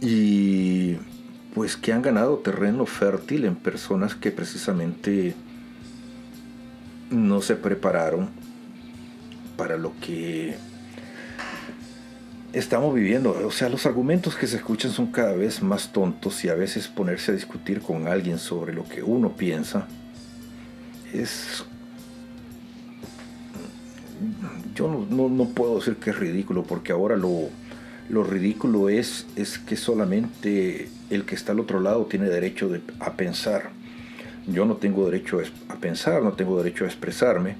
y pues que han ganado terreno fértil en personas que precisamente no se prepararon para lo que estamos viviendo. O sea, los argumentos que se escuchan son cada vez más tontos y a veces ponerse a discutir con alguien sobre lo que uno piensa es... yo no, puedo decir que es ridículo, porque ahora lo, lo ridículo es, es que solamente el que está al otro lado tiene derecho de- a pensar. Yo no tengo derecho a, pensar, no tengo derecho a expresarme,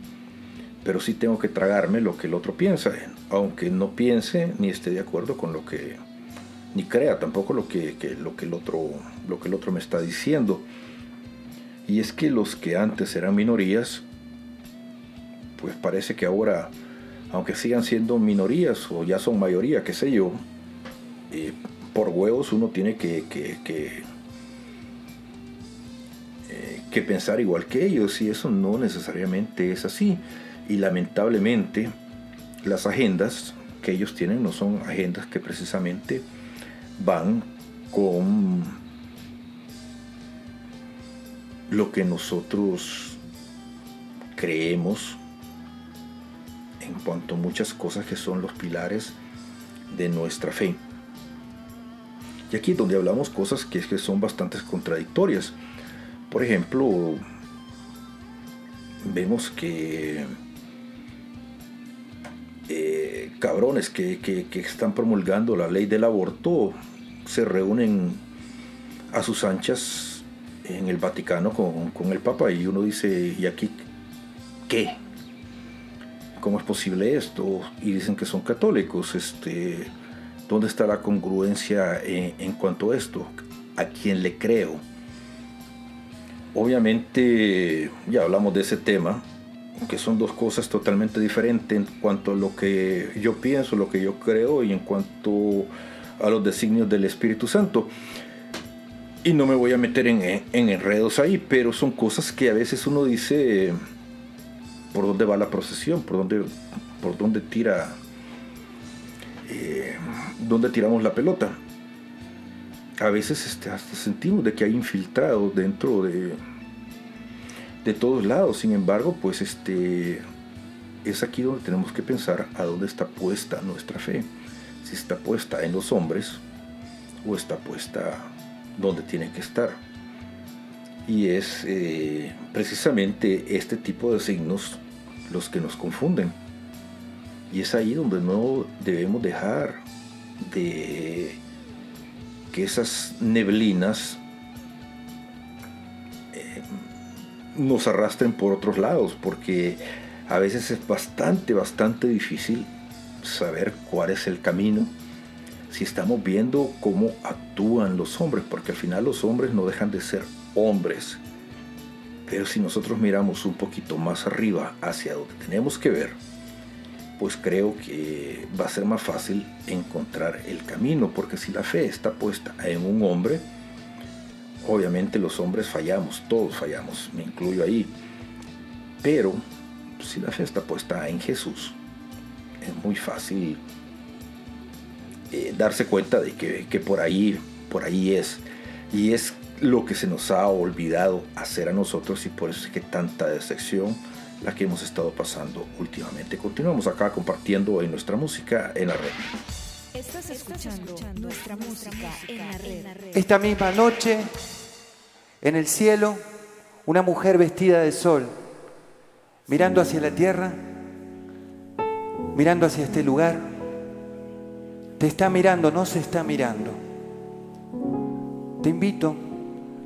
pero sí tengo que tragarme lo que el otro piensa, aunque no piense ni esté de acuerdo con lo que, ni crea tampoco lo que- lo que el otro, lo que el otro me está diciendo. Y es que los que antes eran minorías, pues parece que ahora, aunque sigan siendo minorías o ya son mayoría, qué sé yo, eh, por huevos uno tiene que, eh, que pensar igual que ellos y eso no necesariamente es así. Y lamentablemente las agendas que ellos tienen no son agendas que precisamente van con lo que nosotros creemos en cuanto a muchas cosas que son los pilares de nuestra fe. Y aquí es donde hablamos cosas que, que son bastante contradictorias. Por ejemplo, vemos que eh, cabrones que, que- que están promulgando la ley del aborto se reúnen a sus anchas en el Vaticano con, con el Papa y uno dice, ¿y aquí qué? ¿Cómo es posible esto? Y dicen que son católicos. Este, ¿Dónde está la congruencia en, en cuanto a esto? ¿A quién le creo? Obviamente, ya hablamos de ese tema, que son dos cosas totalmente diferentes en cuanto a lo que yo pienso, lo que yo creo y en cuanto a los designios del Espíritu Santo. Y no me voy a meter en, en enredos ahí, pero son cosas que a veces uno dice por dónde va la procesión, por dónde, por dónde tira, eh, dónde tiramos la pelota. A veces este, hasta sentimos de que hay infiltrados dentro de, de todos lados. Sin embargo, pues este, es aquí donde tenemos que pensar a dónde está puesta nuestra fe. Si está puesta en los hombres o está puesta donde tiene que estar. Y es eh, precisamente este tipo de signos los que nos confunden. Y es ahí donde no debemos dejar de que esas neblinas eh, nos arrastren por otros lados, porque a veces es bastante, bastante difícil saber cuál es el camino si estamos viendo cómo actúan los hombres, porque al final los hombres no dejan de ser hombres. Pero si nosotros miramos un poquito más arriba hacia donde tenemos que ver, pues creo que va a ser más fácil encontrar el camino, porque si la fe está puesta en un hombre, obviamente los hombres fallamos, todos fallamos, me incluyo ahí. Pero si la fe está puesta en Jesús, es muy fácil eh, darse cuenta de que, que por ahí, por ahí es. Y es lo que se nos ha olvidado hacer a nosotros y por eso es que tanta decepción la que hemos estado pasando últimamente. Continuamos acá compartiendo en nuestra música en la red. Estás escuchando nuestra música en la red. Esta misma noche, en el cielo, una mujer vestida de sol, mirando hacia la tierra, mirando hacia este lugar, te está mirando, no se está mirando. Te invito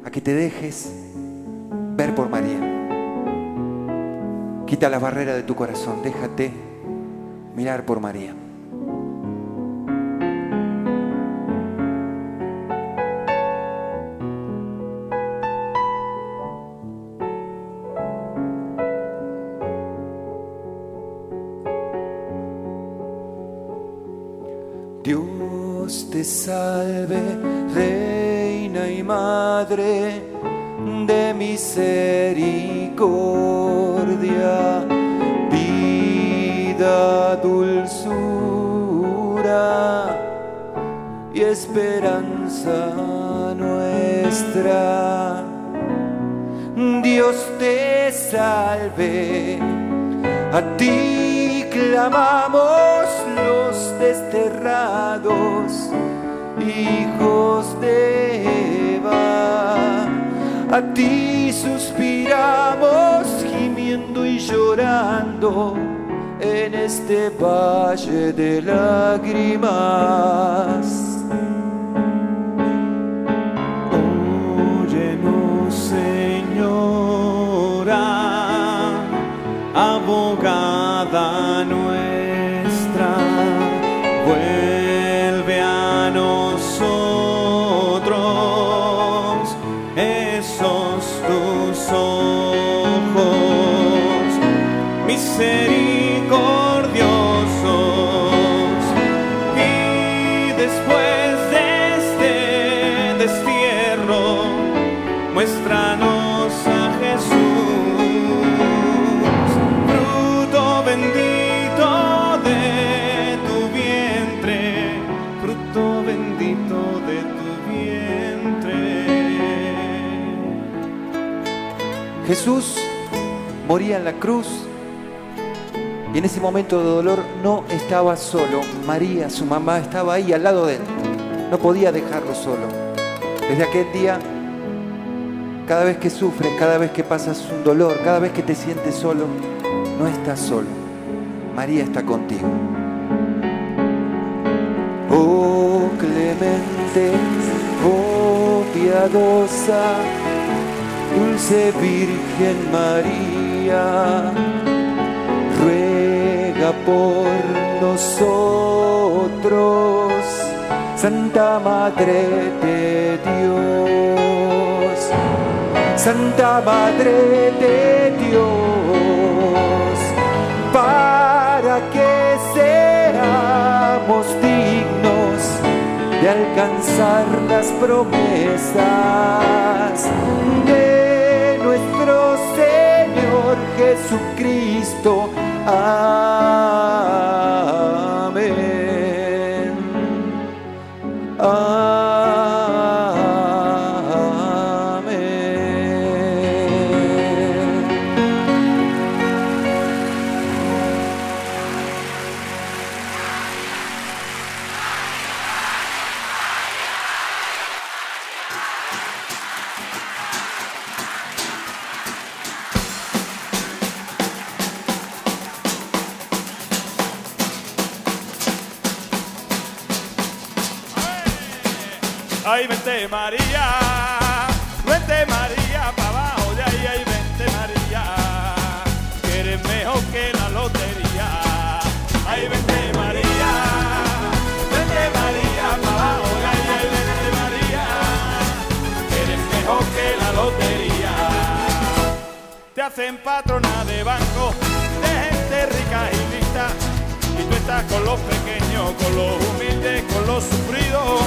a que te dejes ver por María. Quita las barreras de tu corazón, déjate mirar por María. Salve, Reina y Madre de misericordia, vida, dulzura y esperanza nuestra. Dios te salve, a ti clamamos los desterrados, hijos de Eva. A ti suspiramos gimiendo y llorando en este valle de lágrimas. Misericordiosos. Y después de este destierro, muéstranos a Jesús, fruto bendito de tu vientre, fruto bendito de tu vientre. Jesús moría en la cruz y en ese momento de dolor no estaba solo. María, su mamá, estaba ahí al lado de él. No podía dejarlo solo. Desde aquel día, cada vez que sufres, cada vez que pasas un dolor, cada vez que te sientes solo, no estás solo. María está contigo. Oh clemente, oh piadosa, dulce Virgen María, ruega por nosotros, Santa Madre de Dios, Santa Madre de Dios, para que seamos dignos de alcanzar las promesas de nuestro Señor Jesucristo. Amén. Con los humildes, con los sufridos,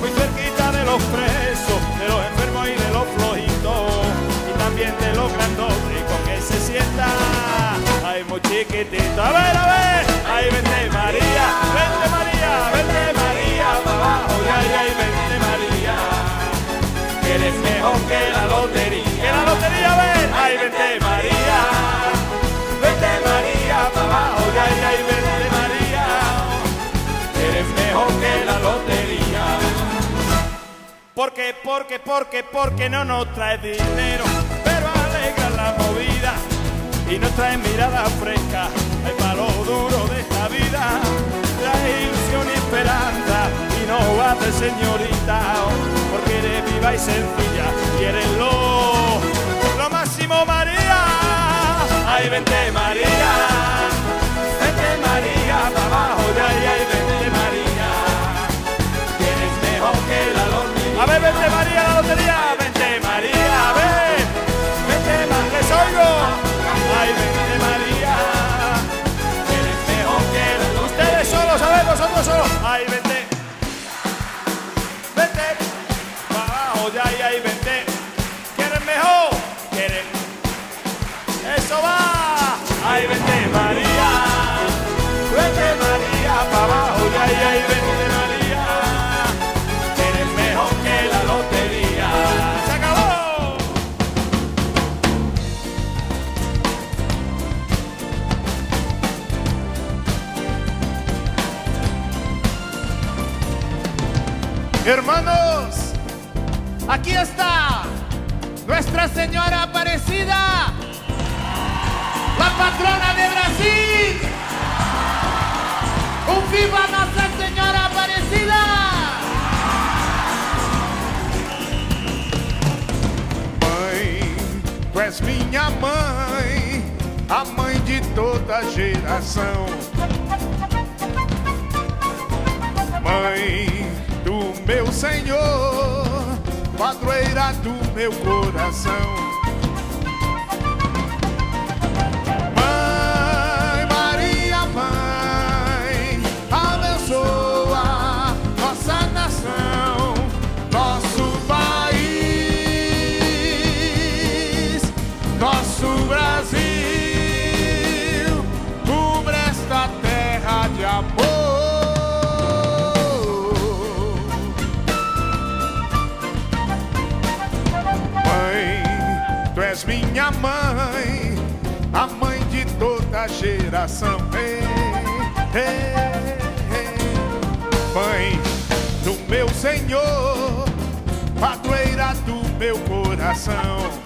muy cerquita de los presos, de los enfermos y de los flojitos, y también de los grandotes, con que se sienta, ay, muy chiquitito. A ver, a ver, ay, vente María, vente María, vente María, pa' abajo, ay, ay, vente María, que eres mejor que la lotería, que la lotería, a ver, ay, vente María, vente María, pa' abajo, ay, ay, vente eres mejor que la lotería. Porque, porque, porque, porque no nos trae dinero, pero alegra la movida y nos trae mirada fresca, el palo duro de esta vida, trae ilusión y esperanza y no va de señorita, porque eres viva y sencilla y eres lo, lo máximo María. Ay, vente María, vente María, pa' abajo de ahí, ay, vente A ver, vente María, la lotería, vente María, a ver, vente más, les oigo. Ay, vente María, eres mejor que. Ustedes solos, a ver, nosotros solos. Ay, vente, Hermanos, aquí está Nuestra Señora Aparecida, la patrona de Brasil. Um viva Nossa Senhora Aparecida! Mãe, tu és minha mãe, a mãe de toda geração. Mãe meu Senhor, padroeira do meu coração. Geração. Ei, ei, ei. Mãe do meu Senhor, padroeira do meu coração.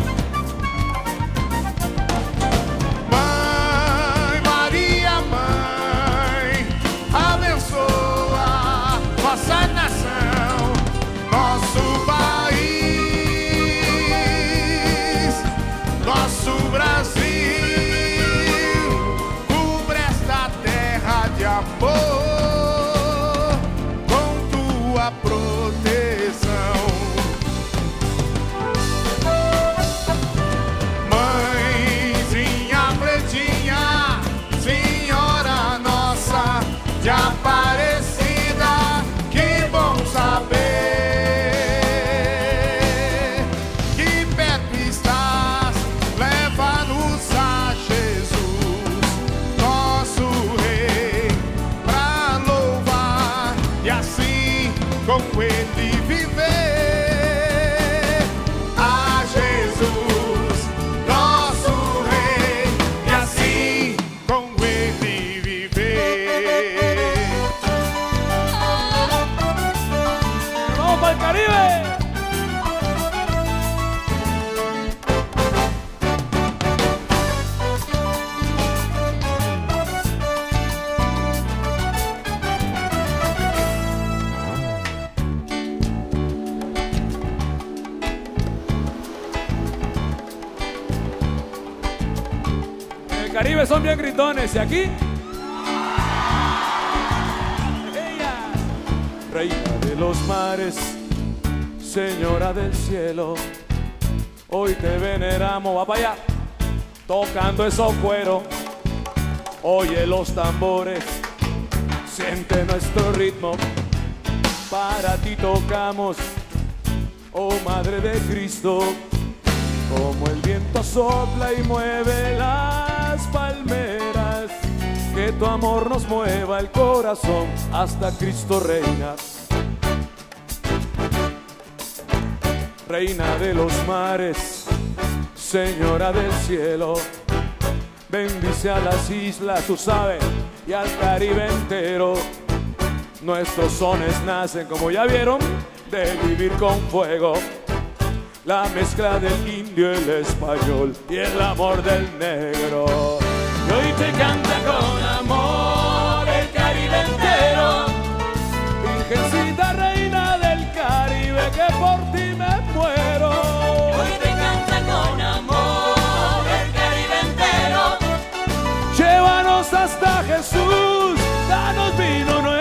Gritones y aquí. Reina de los mares, Señora del cielo, hoy te veneramos, va para allá, tocando esos cueros, oye los tambores, siente nuestro ritmo, para ti tocamos, oh Madre de Cristo, como el viento sopla y mueve que tu amor nos mueva el corazón hasta Cristo reina. Reina de los mares, Señora del cielo, bendice a las islas, tú sabes, y al Caribe entero. Nuestros sones nacen, como ya vieron, de vivir con fuego. La mezcla del indio, el español y el amor del negro. Y hoy te canta con amor el Caribe entero. Virgencita reina del Caribe, que por ti me muero. Hoy te canta con amor el Caribe entero. Llévanos hasta Jesús, danos vino nuevo.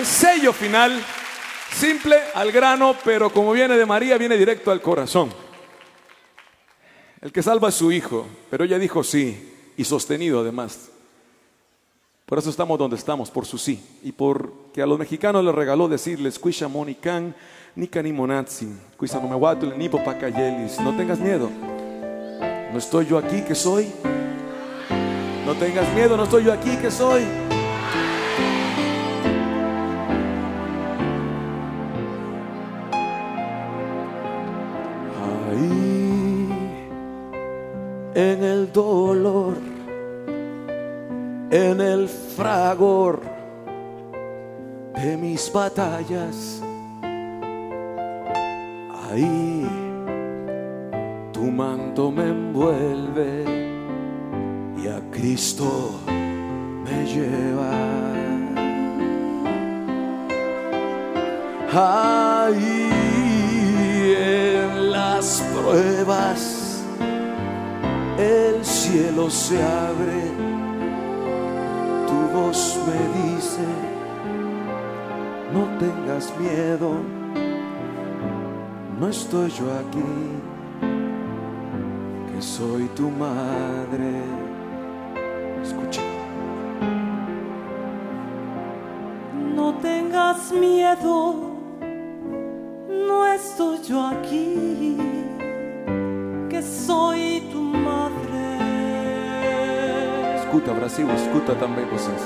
El sello final, simple al grano, pero como viene de María, viene directo al corazón. El que salva a su hijo, pero ella dijo sí, y sostenido además. Por eso estamos donde estamos, por su sí. Y porque a los mexicanos les regaló decirles, Cuisha monican, ni monatsin, cuisa no me guatul, ni popacayelis. No tengas miedo. No estoy yo aquí que soy. No tengas miedo, no estoy yo aquí que soy. En el dolor, en el fragor de mis batallas, ahí tu manto me envuelve y a Cristo me lleva. Ahí en las pruebas el cielo se abre, tu voz me dice, no tengas miedo, no estoy yo aquí, que soy tu madre. Escucha. No tengas miedo, no estoy yo aquí, que soy tu madre. Escuta, Brasil, escuta também vocês.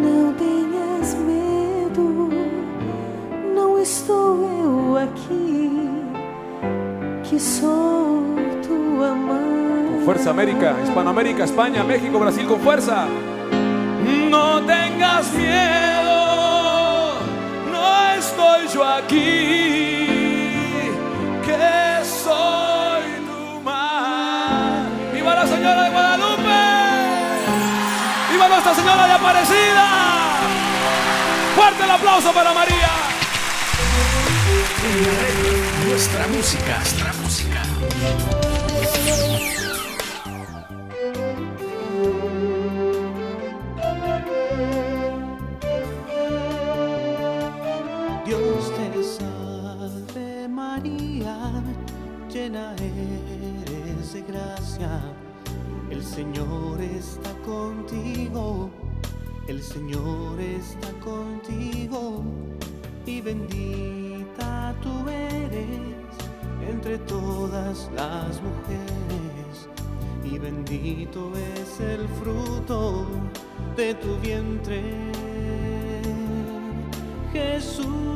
Não tenhas medo, não estou eu aqui, que sou tua mãe. Con fuerza, América, Hispanoamérica, España, México, Brasil, con fuerza. No tengas miedo, no estoy yo aquí, Aparecida! ¡Fuerte el aplauso para María! Nuestra música, nuestra música. Dios te salve María, llena eres de gracia, el Señor está contigo, el Señor está contigo, y bendita tú eres entre todas las mujeres, y bendito es el fruto de tu vientre. Jesús.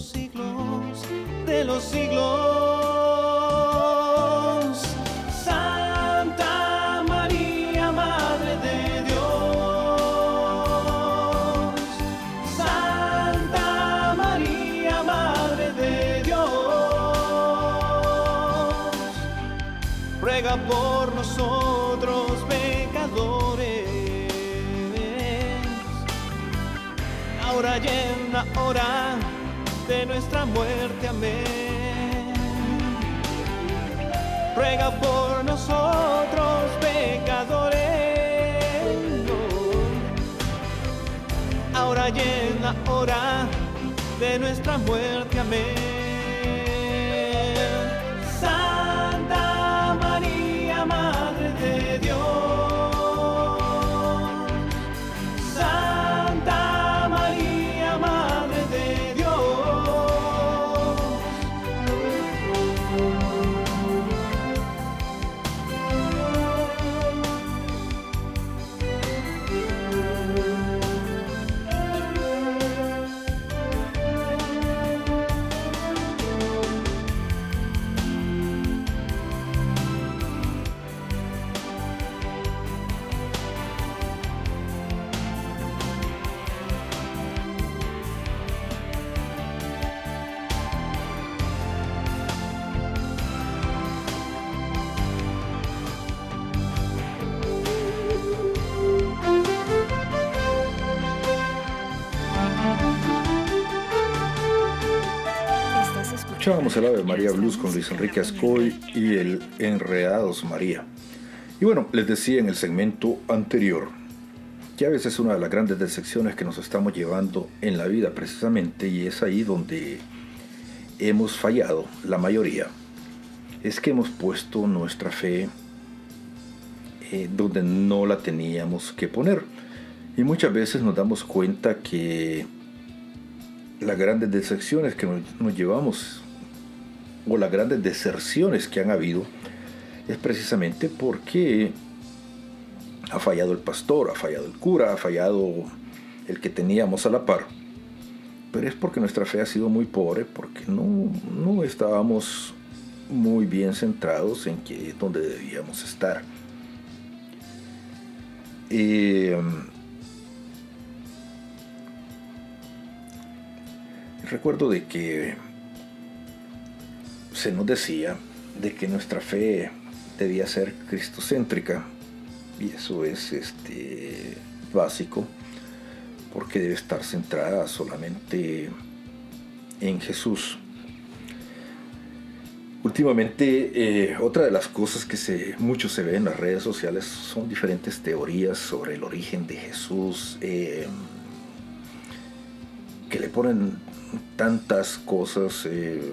Por Escuchábamos el Ave María Blues con Luis Enrique Ascoy y el Enredados María. Y bueno, les decía en el segmento anterior que a veces una de las grandes decepciones que nos estamos llevando en la vida precisamente, y es ahí donde hemos fallado la mayoría, es que hemos puesto nuestra fe eh, donde no la teníamos que poner. Y muchas veces nos damos cuenta que las grandes decepciones que nos, nos llevamos o las grandes deserciones que han habido es precisamente porque ha fallado el pastor, ha fallado el cura, ha fallado el que teníamos a la par. Pero es porque nuestra fe ha sido muy pobre, porque no, no estábamos muy bien centrados en que donde debíamos estar. Eh, recuerdo de que se nos decía de que nuestra fe debía ser cristocéntrica y eso es este básico porque debe estar centrada solamente en Jesús. Últimamente, eh, otra de las cosas que se, mucho se ve en las redes sociales son diferentes teorías sobre el origen de Jesús, eh, que le ponen tantas cosas, de-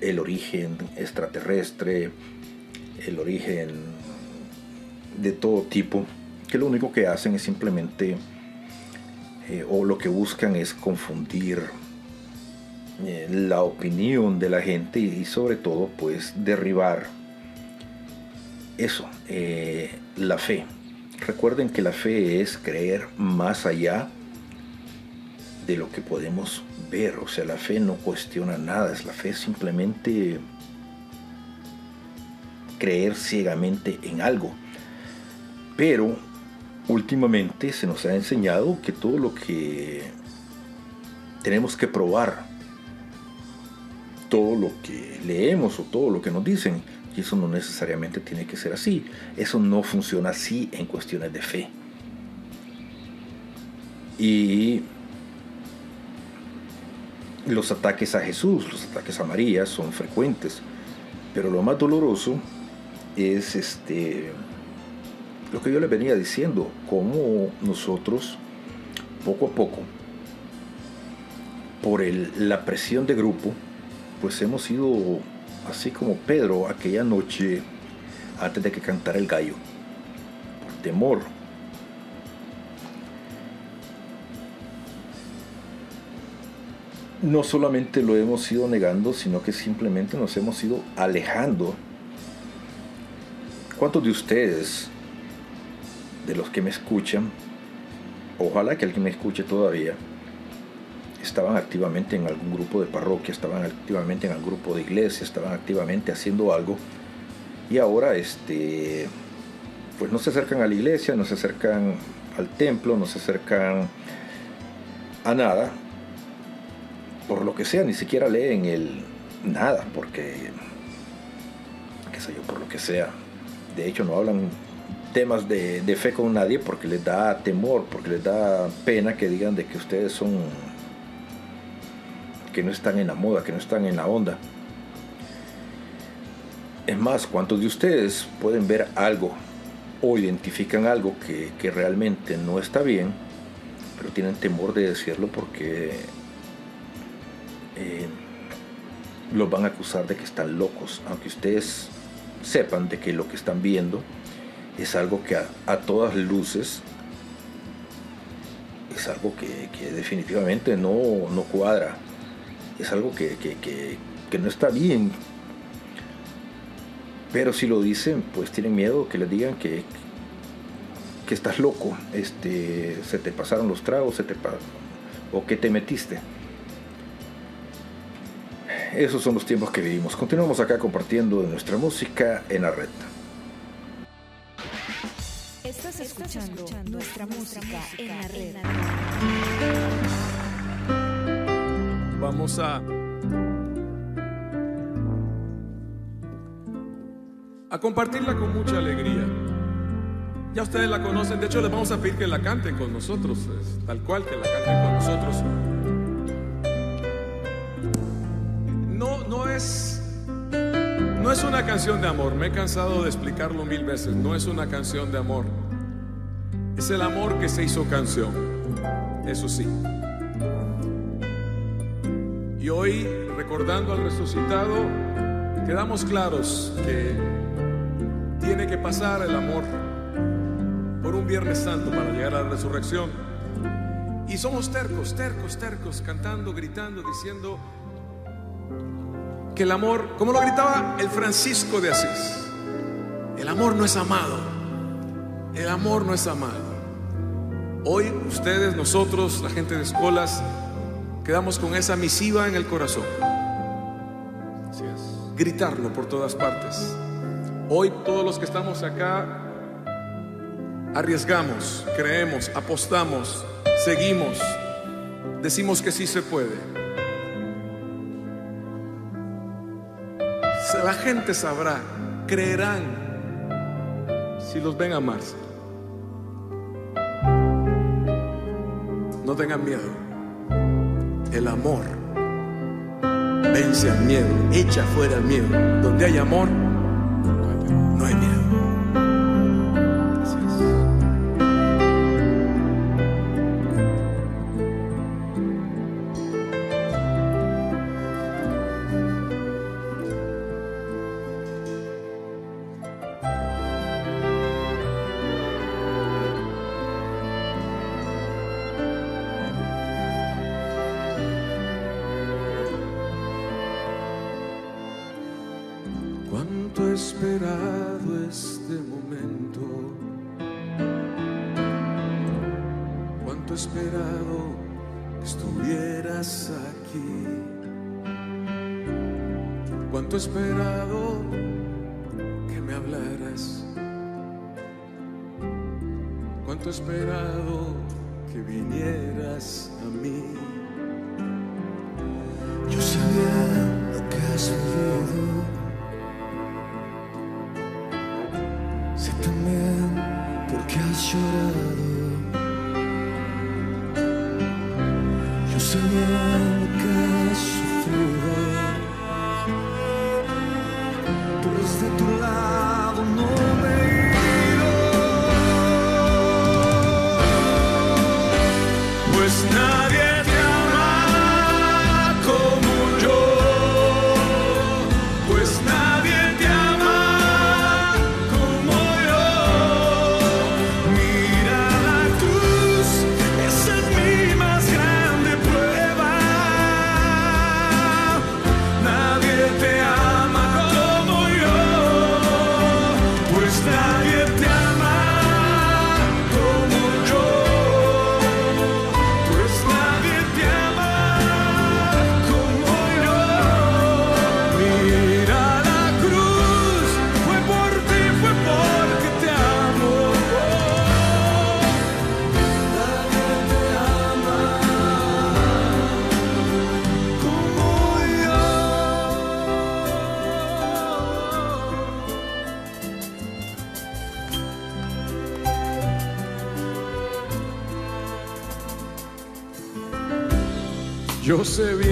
el origen extraterrestre, el origen de todo tipo, que lo único que hacen es simplemente, eh, o lo que buscan es confundir eh, la opinión de la gente y sobre todo pues derribar eso, eh, la fe. Recuerden que la fe es creer más allá de lo que podemos ver. O sea, la fe no cuestiona nada. Es la fe simplemente creer ciegamente en algo. Pero últimamente se nos ha enseñado que todo lo que tenemos que probar, todo lo que leemos o todo lo que nos dicen, y eso no necesariamente tiene que ser así. Eso no funciona así en cuestiones de fe. Y los ataques a Jesús, los ataques a María son frecuentes, pero lo más doloroso es este lo que yo les venía diciendo, cómo nosotros poco a poco por el- la presión de grupo, pues hemos ido así como Pedro aquella noche antes de que cantara el gallo, por temor. No solamente lo hemos ido negando, sino que simplemente nos hemos ido alejando. ¿Cuántos de ustedes, de los que me escuchan, ojalá que alguien me escuche todavía, estaban activamente en algún grupo de parroquia, estaban activamente en algún grupo de iglesia, estaban activamente haciendo algo y ahora este pues no se acercan a la iglesia, no se acercan al templo, no se acercan a nada, por lo que sea, ni siquiera leen el nada, porque qué sé yo, por lo que sea. De hecho, no hablan temas de, fe con nadie porque les da temor, porque les da pena que digan de que ustedes son que no están en la moda, que no están en la onda. Es más, ¿cuántos de ustedes pueden ver algo o identifican algo que realmente no está bien, pero tienen temor de decirlo porque eh, los van a acusar de que están locos, aunque ustedes sepan de que lo que están viendo es algo que a, todas luces es algo que, definitivamente no, no, cuadra, es algo que, que, que no está bien, pero si lo dicen, pues tienen miedo que les digan que, que estás loco, este, se te pasaron los tragos, se te o que te metiste. Esos son los tiempos que vivimos. Continuamos acá compartiendo nuestra música en la red. Estás escuchando nuestra música en la red. Vamos a a compartirla con mucha alegría. Ya ustedes la conocen, de hecho les vamos a pedir que la canten con nosotros, es tal cual que la canten con nosotros. No es una canción de amor, me he cansado de explicarlo mil veces, no es una canción de amor, es el amor que se hizo canción, eso sí. Y hoy, recordando al resucitado, quedamos claros que tiene que pasar el amor por un Viernes Santo para llegar a la resurrección. Y somos tercos, tercos, tercos, cantando, gritando, diciendo el amor, como lo gritaba el Francisco de Asís, el amor no es amado, el amor no es amado. Hoy ustedes, nosotros, la gente de escuelas, quedamos con esa misiva en el corazón. Gritarlo por todas partes. Hoy todos los que estamos acá arriesgamos, creemos, apostamos, seguimos, decimos que sí se puede. La gente sabrá, creerán si los ven amarse. No tengan miedo. El amor vence al miedo, echa fuera el miedo. Donde hay amor, no hay miedo. He esperado este momento. Cuánto esperado que estuvieras aquí. Cuánto esperado que me hablaras. Cuánto esperado que vinieras a mí. Yo sé bien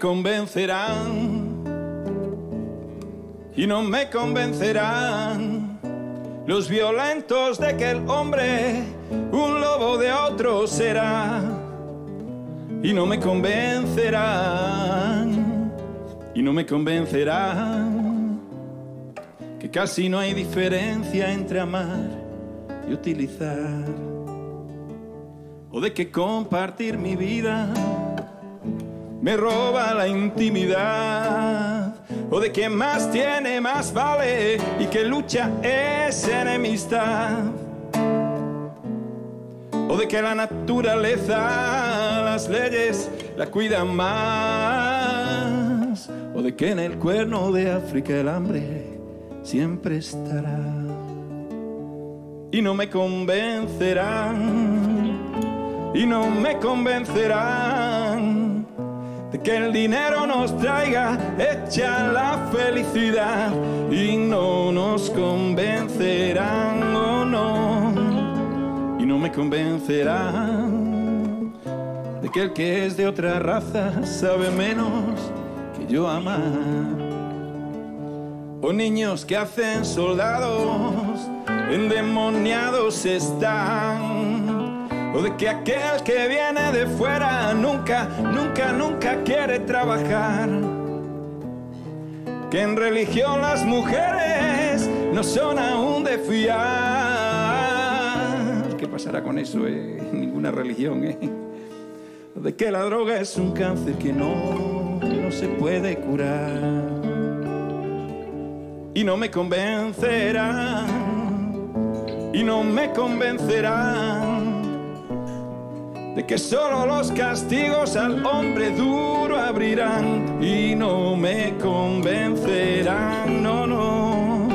convencerán. Y no me convencerán los violentos de que el hombre un lobo de otro será. Y no me convencerán. Y no me convencerán que casi no hay diferencia entre amar y utilizar. O de que compartir mi vida me roba la intimidad. O de que más tiene, más vale. Y que lucha es enemistad. O de que la naturaleza, las leyes la cuidan más. O de que en el cuerno de África el hambre siempre estará. Y no me convencerán. Y no me convencerán de que el dinero nos traiga hecha la felicidad y no nos convencerán o no y no me convencerán de que el que es de otra raza sabe menos que yo amar. O niños que hacen soldados endemoniados están o de que aquel que viene de fuera nunca, nunca, nunca quiere trabajar. Que en religión las mujeres no son aún de fiar. ¿Qué pasará con eso? Eh? Ninguna religión, ¿eh? De que la droga es un cáncer que no, no se puede curar. Y no me convencerán, y no me convencerán de que solo los castigos al hombre duro abrirán y no me convencerán, no, no,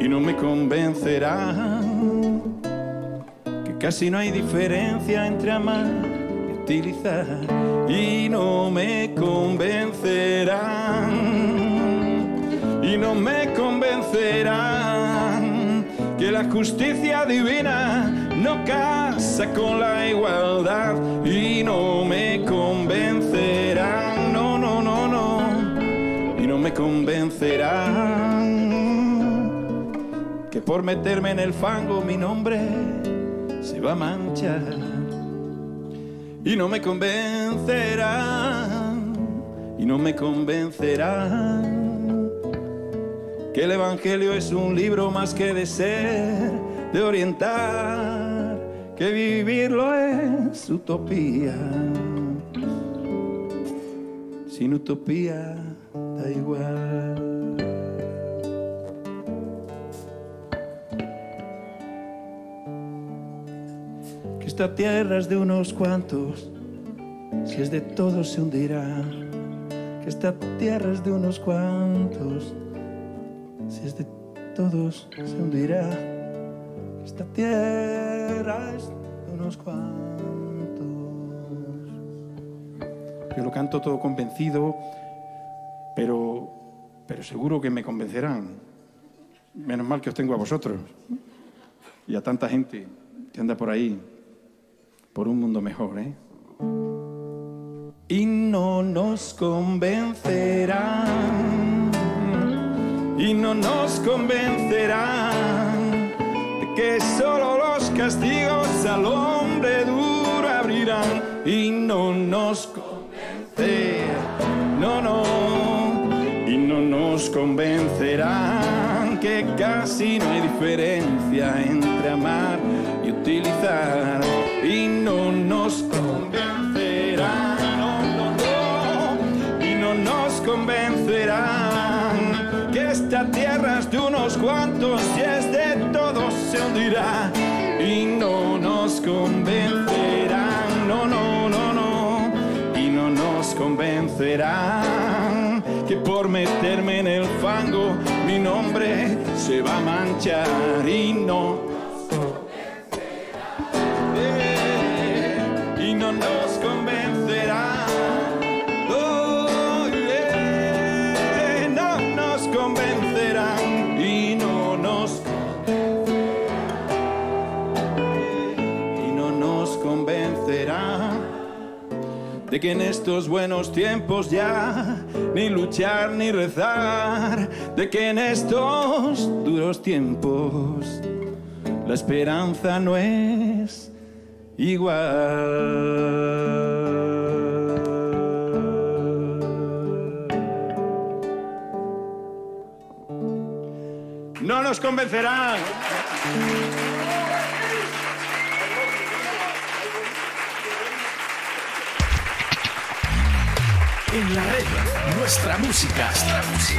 y no me convencerán. Que casi no hay diferencia entre amar y utilizar y no me convencerán. Y no me convencerán que la justicia divina no casa con la igualdad y no me convencerán, no, no, no, no, y no me convencerán. Que por meterme en el fango mi nombre se va a manchar. Y no me convencerán, y no me convencerán. Que el Evangelio es un libro más que de ser, de orientar, que vivirlo es utopía. Sin utopía da igual. Que esta tierra es de unos cuantos, si es de todos se hundirá. Que esta tierra es de unos cuantos si es de todos se hundirá. Esta tierra es de unos cuantos. Yo lo canto todo convencido, pero, pero seguro que me convencerán. Menos mal que os tengo a vosotros y a tanta gente que anda por ahí por un mundo mejor, ¿eh? Y no nos convencerán y no nos convencerán que solo los castigos al hombre duro abrirán. Y no nos convencerán, no, no, y no nos convencerán que casi no hay diferencia entre amar y utilizar. Y no nos convencerán, no, no, no, y no nos convencerán que esta tierra es de unos cuantos y es de y no nos convencerán, no, no, no, no, y no nos convencerán. Que por meterme en el fango mi nombre se va a manchar y no de que en estos buenos tiempos ya ni luchar ni rezar, de que en estos duros tiempos la esperanza no es igual. No nos convencerán. En la red, nuestra música. Nuestra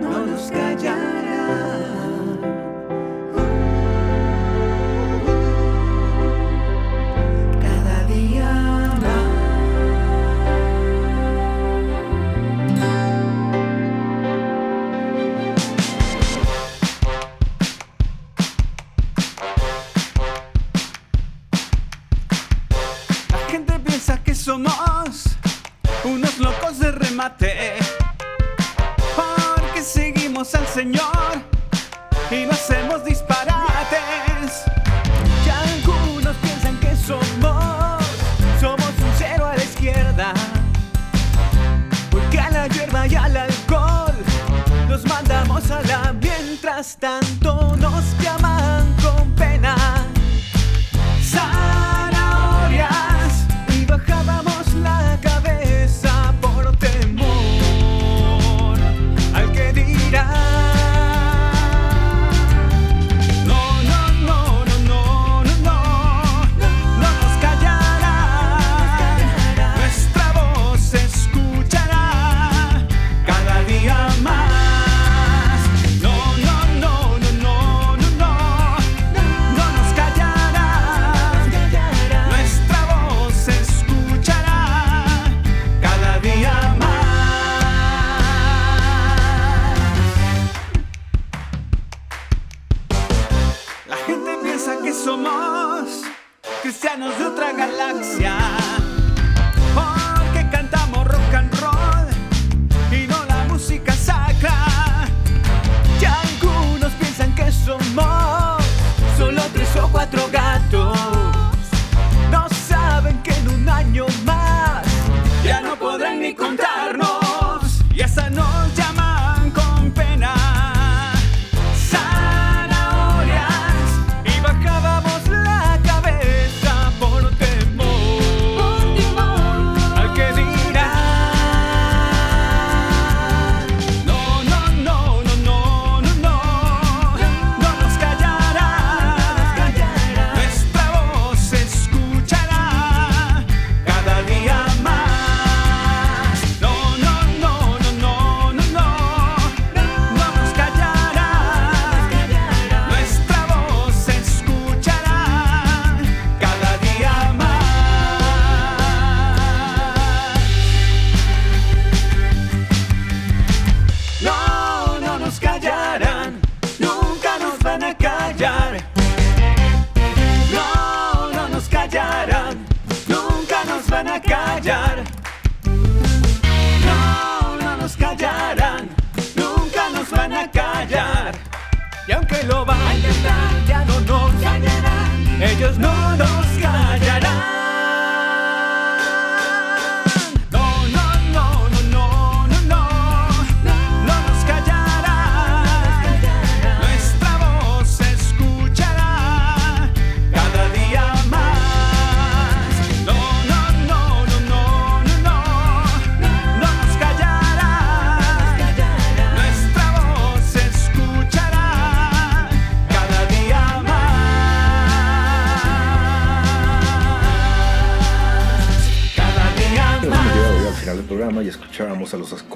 no nos callará. Porque seguimos al Señor y no hacemos disparates. Y algunos piensan que somos, somos un cero a la izquierda. Porque a la hierba y al alcohol nos mandamos a la mientras tanto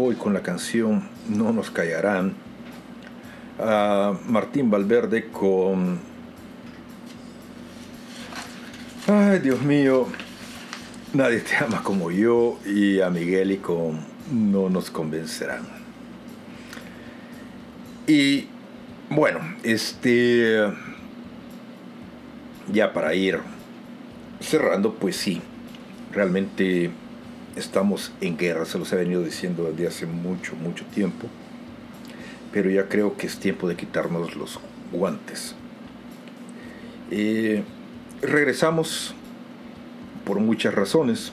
Ascoy con la canción No nos callarán. A Martín Valverde con. Ay, Dios mío. Nadie te ama como yo. Y a Miguel y con No nos convencerán. Y bueno, este. Ya para ir cerrando, pues sí. Realmente estamos en guerra, se los he venido diciendo desde hace mucho, mucho tiempo, pero ya creo que es tiempo de quitarnos los guantes. Eh, regresamos por muchas razones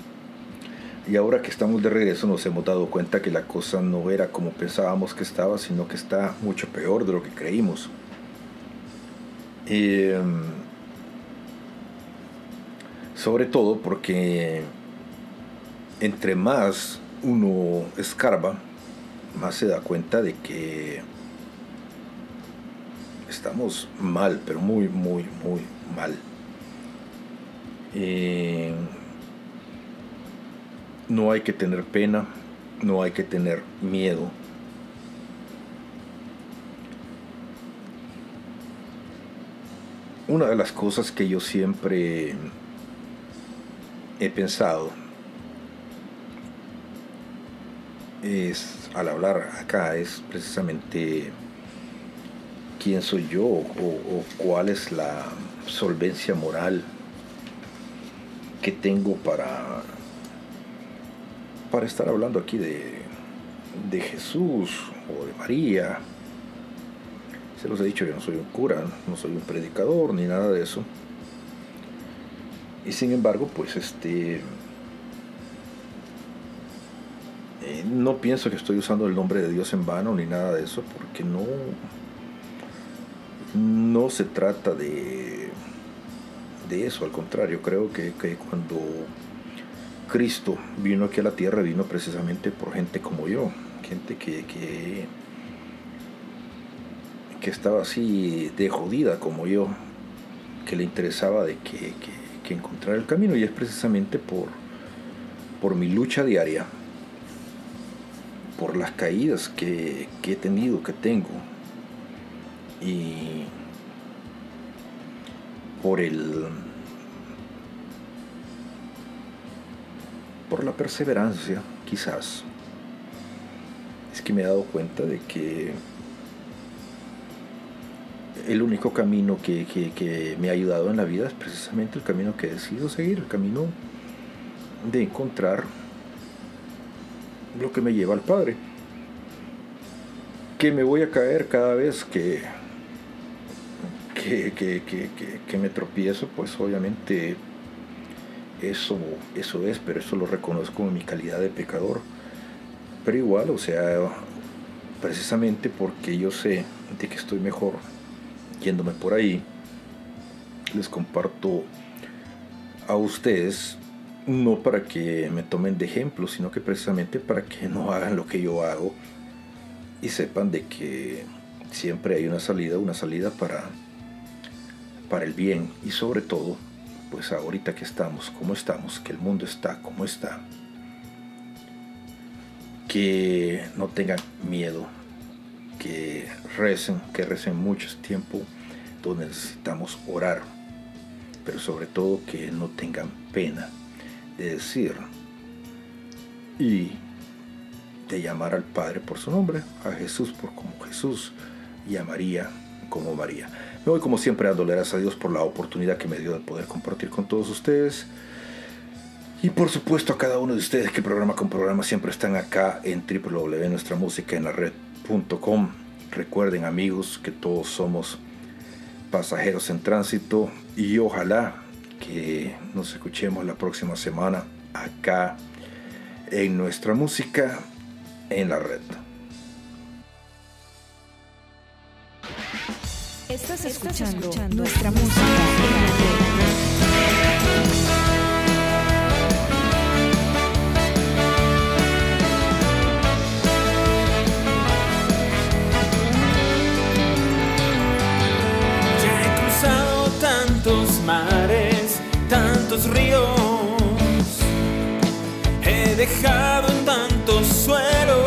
y ahora que estamos de regreso nos hemos dado cuenta que la cosa no era como pensábamos que estaba, sino que está mucho peor de lo que creímos. Eh, sobre todo porque entre más uno escarba, más se da cuenta de que estamos mal, pero muy, muy, muy mal. Eh, no hay que tener pena, no hay que tener miedo. Una de las cosas que yo siempre he pensado es al hablar acá es precisamente quién soy yo o, cuál es la solvencia moral que tengo para para estar hablando aquí de, de Jesús o de María. Se los he dicho, yo no soy un cura, no soy un predicador ni nada de eso. Y sin embargo, pues este eh, no pienso que estoy usando el nombre de Dios en vano ni nada de eso, porque no no se trata de de eso, al contrario, creo que, que cuando Cristo vino aquí a la tierra, vino precisamente por gente como yo, gente que, que, que estaba así de jodida como yo, que le interesaba de que, que, que encontrar el camino y es precisamente por, por mi lucha diaria, por las caídas que, que he tenido, que tengo. Y por el por la perseverancia quizás. Es que me he dado cuenta de que el único camino que, que, que, me ha ayudado en la vida es precisamente el camino que he decidido seguir, el camino de encontrar lo que me lleva al Padre. Que me voy a caer cada vez que, que, que, que me tropiezo, pues obviamente eso, eso es, pero eso lo reconozco en mi calidad de pecador. Pero igual, o sea, precisamente porque yo sé de que estoy mejor yéndome por ahí, les comparto a ustedes, no para que me tomen de ejemplo, sino que precisamente para que no (laughs) hagan lo que yo hago y sepan de que siempre hay una salida, una salida para, para el bien. Y sobre todo, pues ahorita que estamos como estamos, que el mundo está como está, que no tengan miedo, que recen, que recen mucho tiempo donde necesitamos orar, pero sobre todo que no tengan pena de decir y de llamar al Padre por su nombre, a Jesús por como Jesús y a María como María. Me voy como siempre dándole gracias a Dios por la oportunidad que me dio de poder compartir con todos ustedes. Y por supuesto a cada uno de ustedes que programa con programa siempre están acá en www.nuestramusicaenlared.com. Recuerden amigos que todos somos pasajeros en tránsito y ojalá que nos escuchemos la próxima semana acá en nuestra música en la red. Estás escuchando, nuestra música en la red. mares, ríos. He dejado en tantos suelos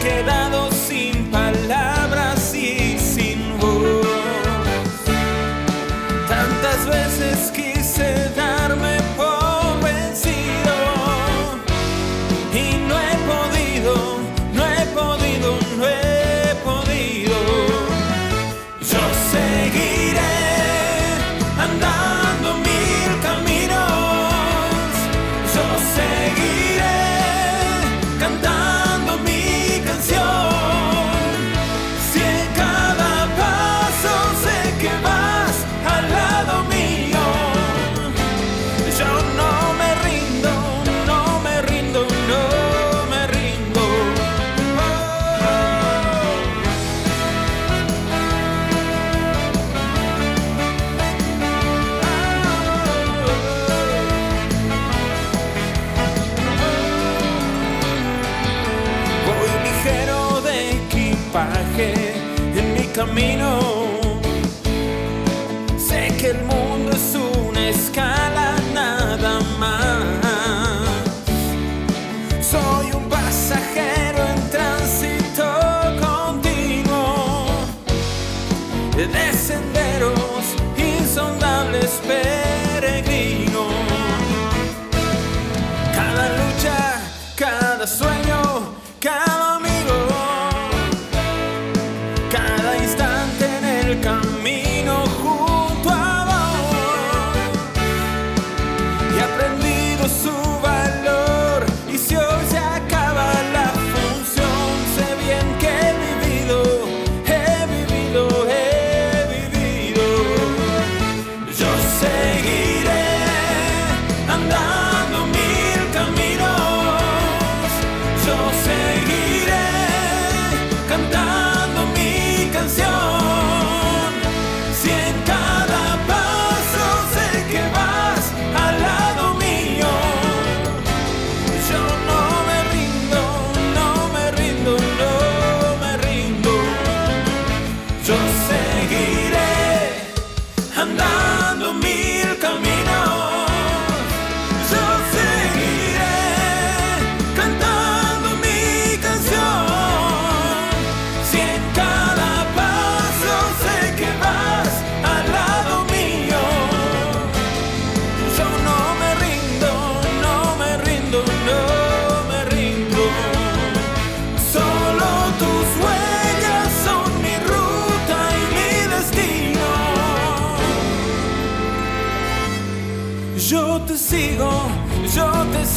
quedado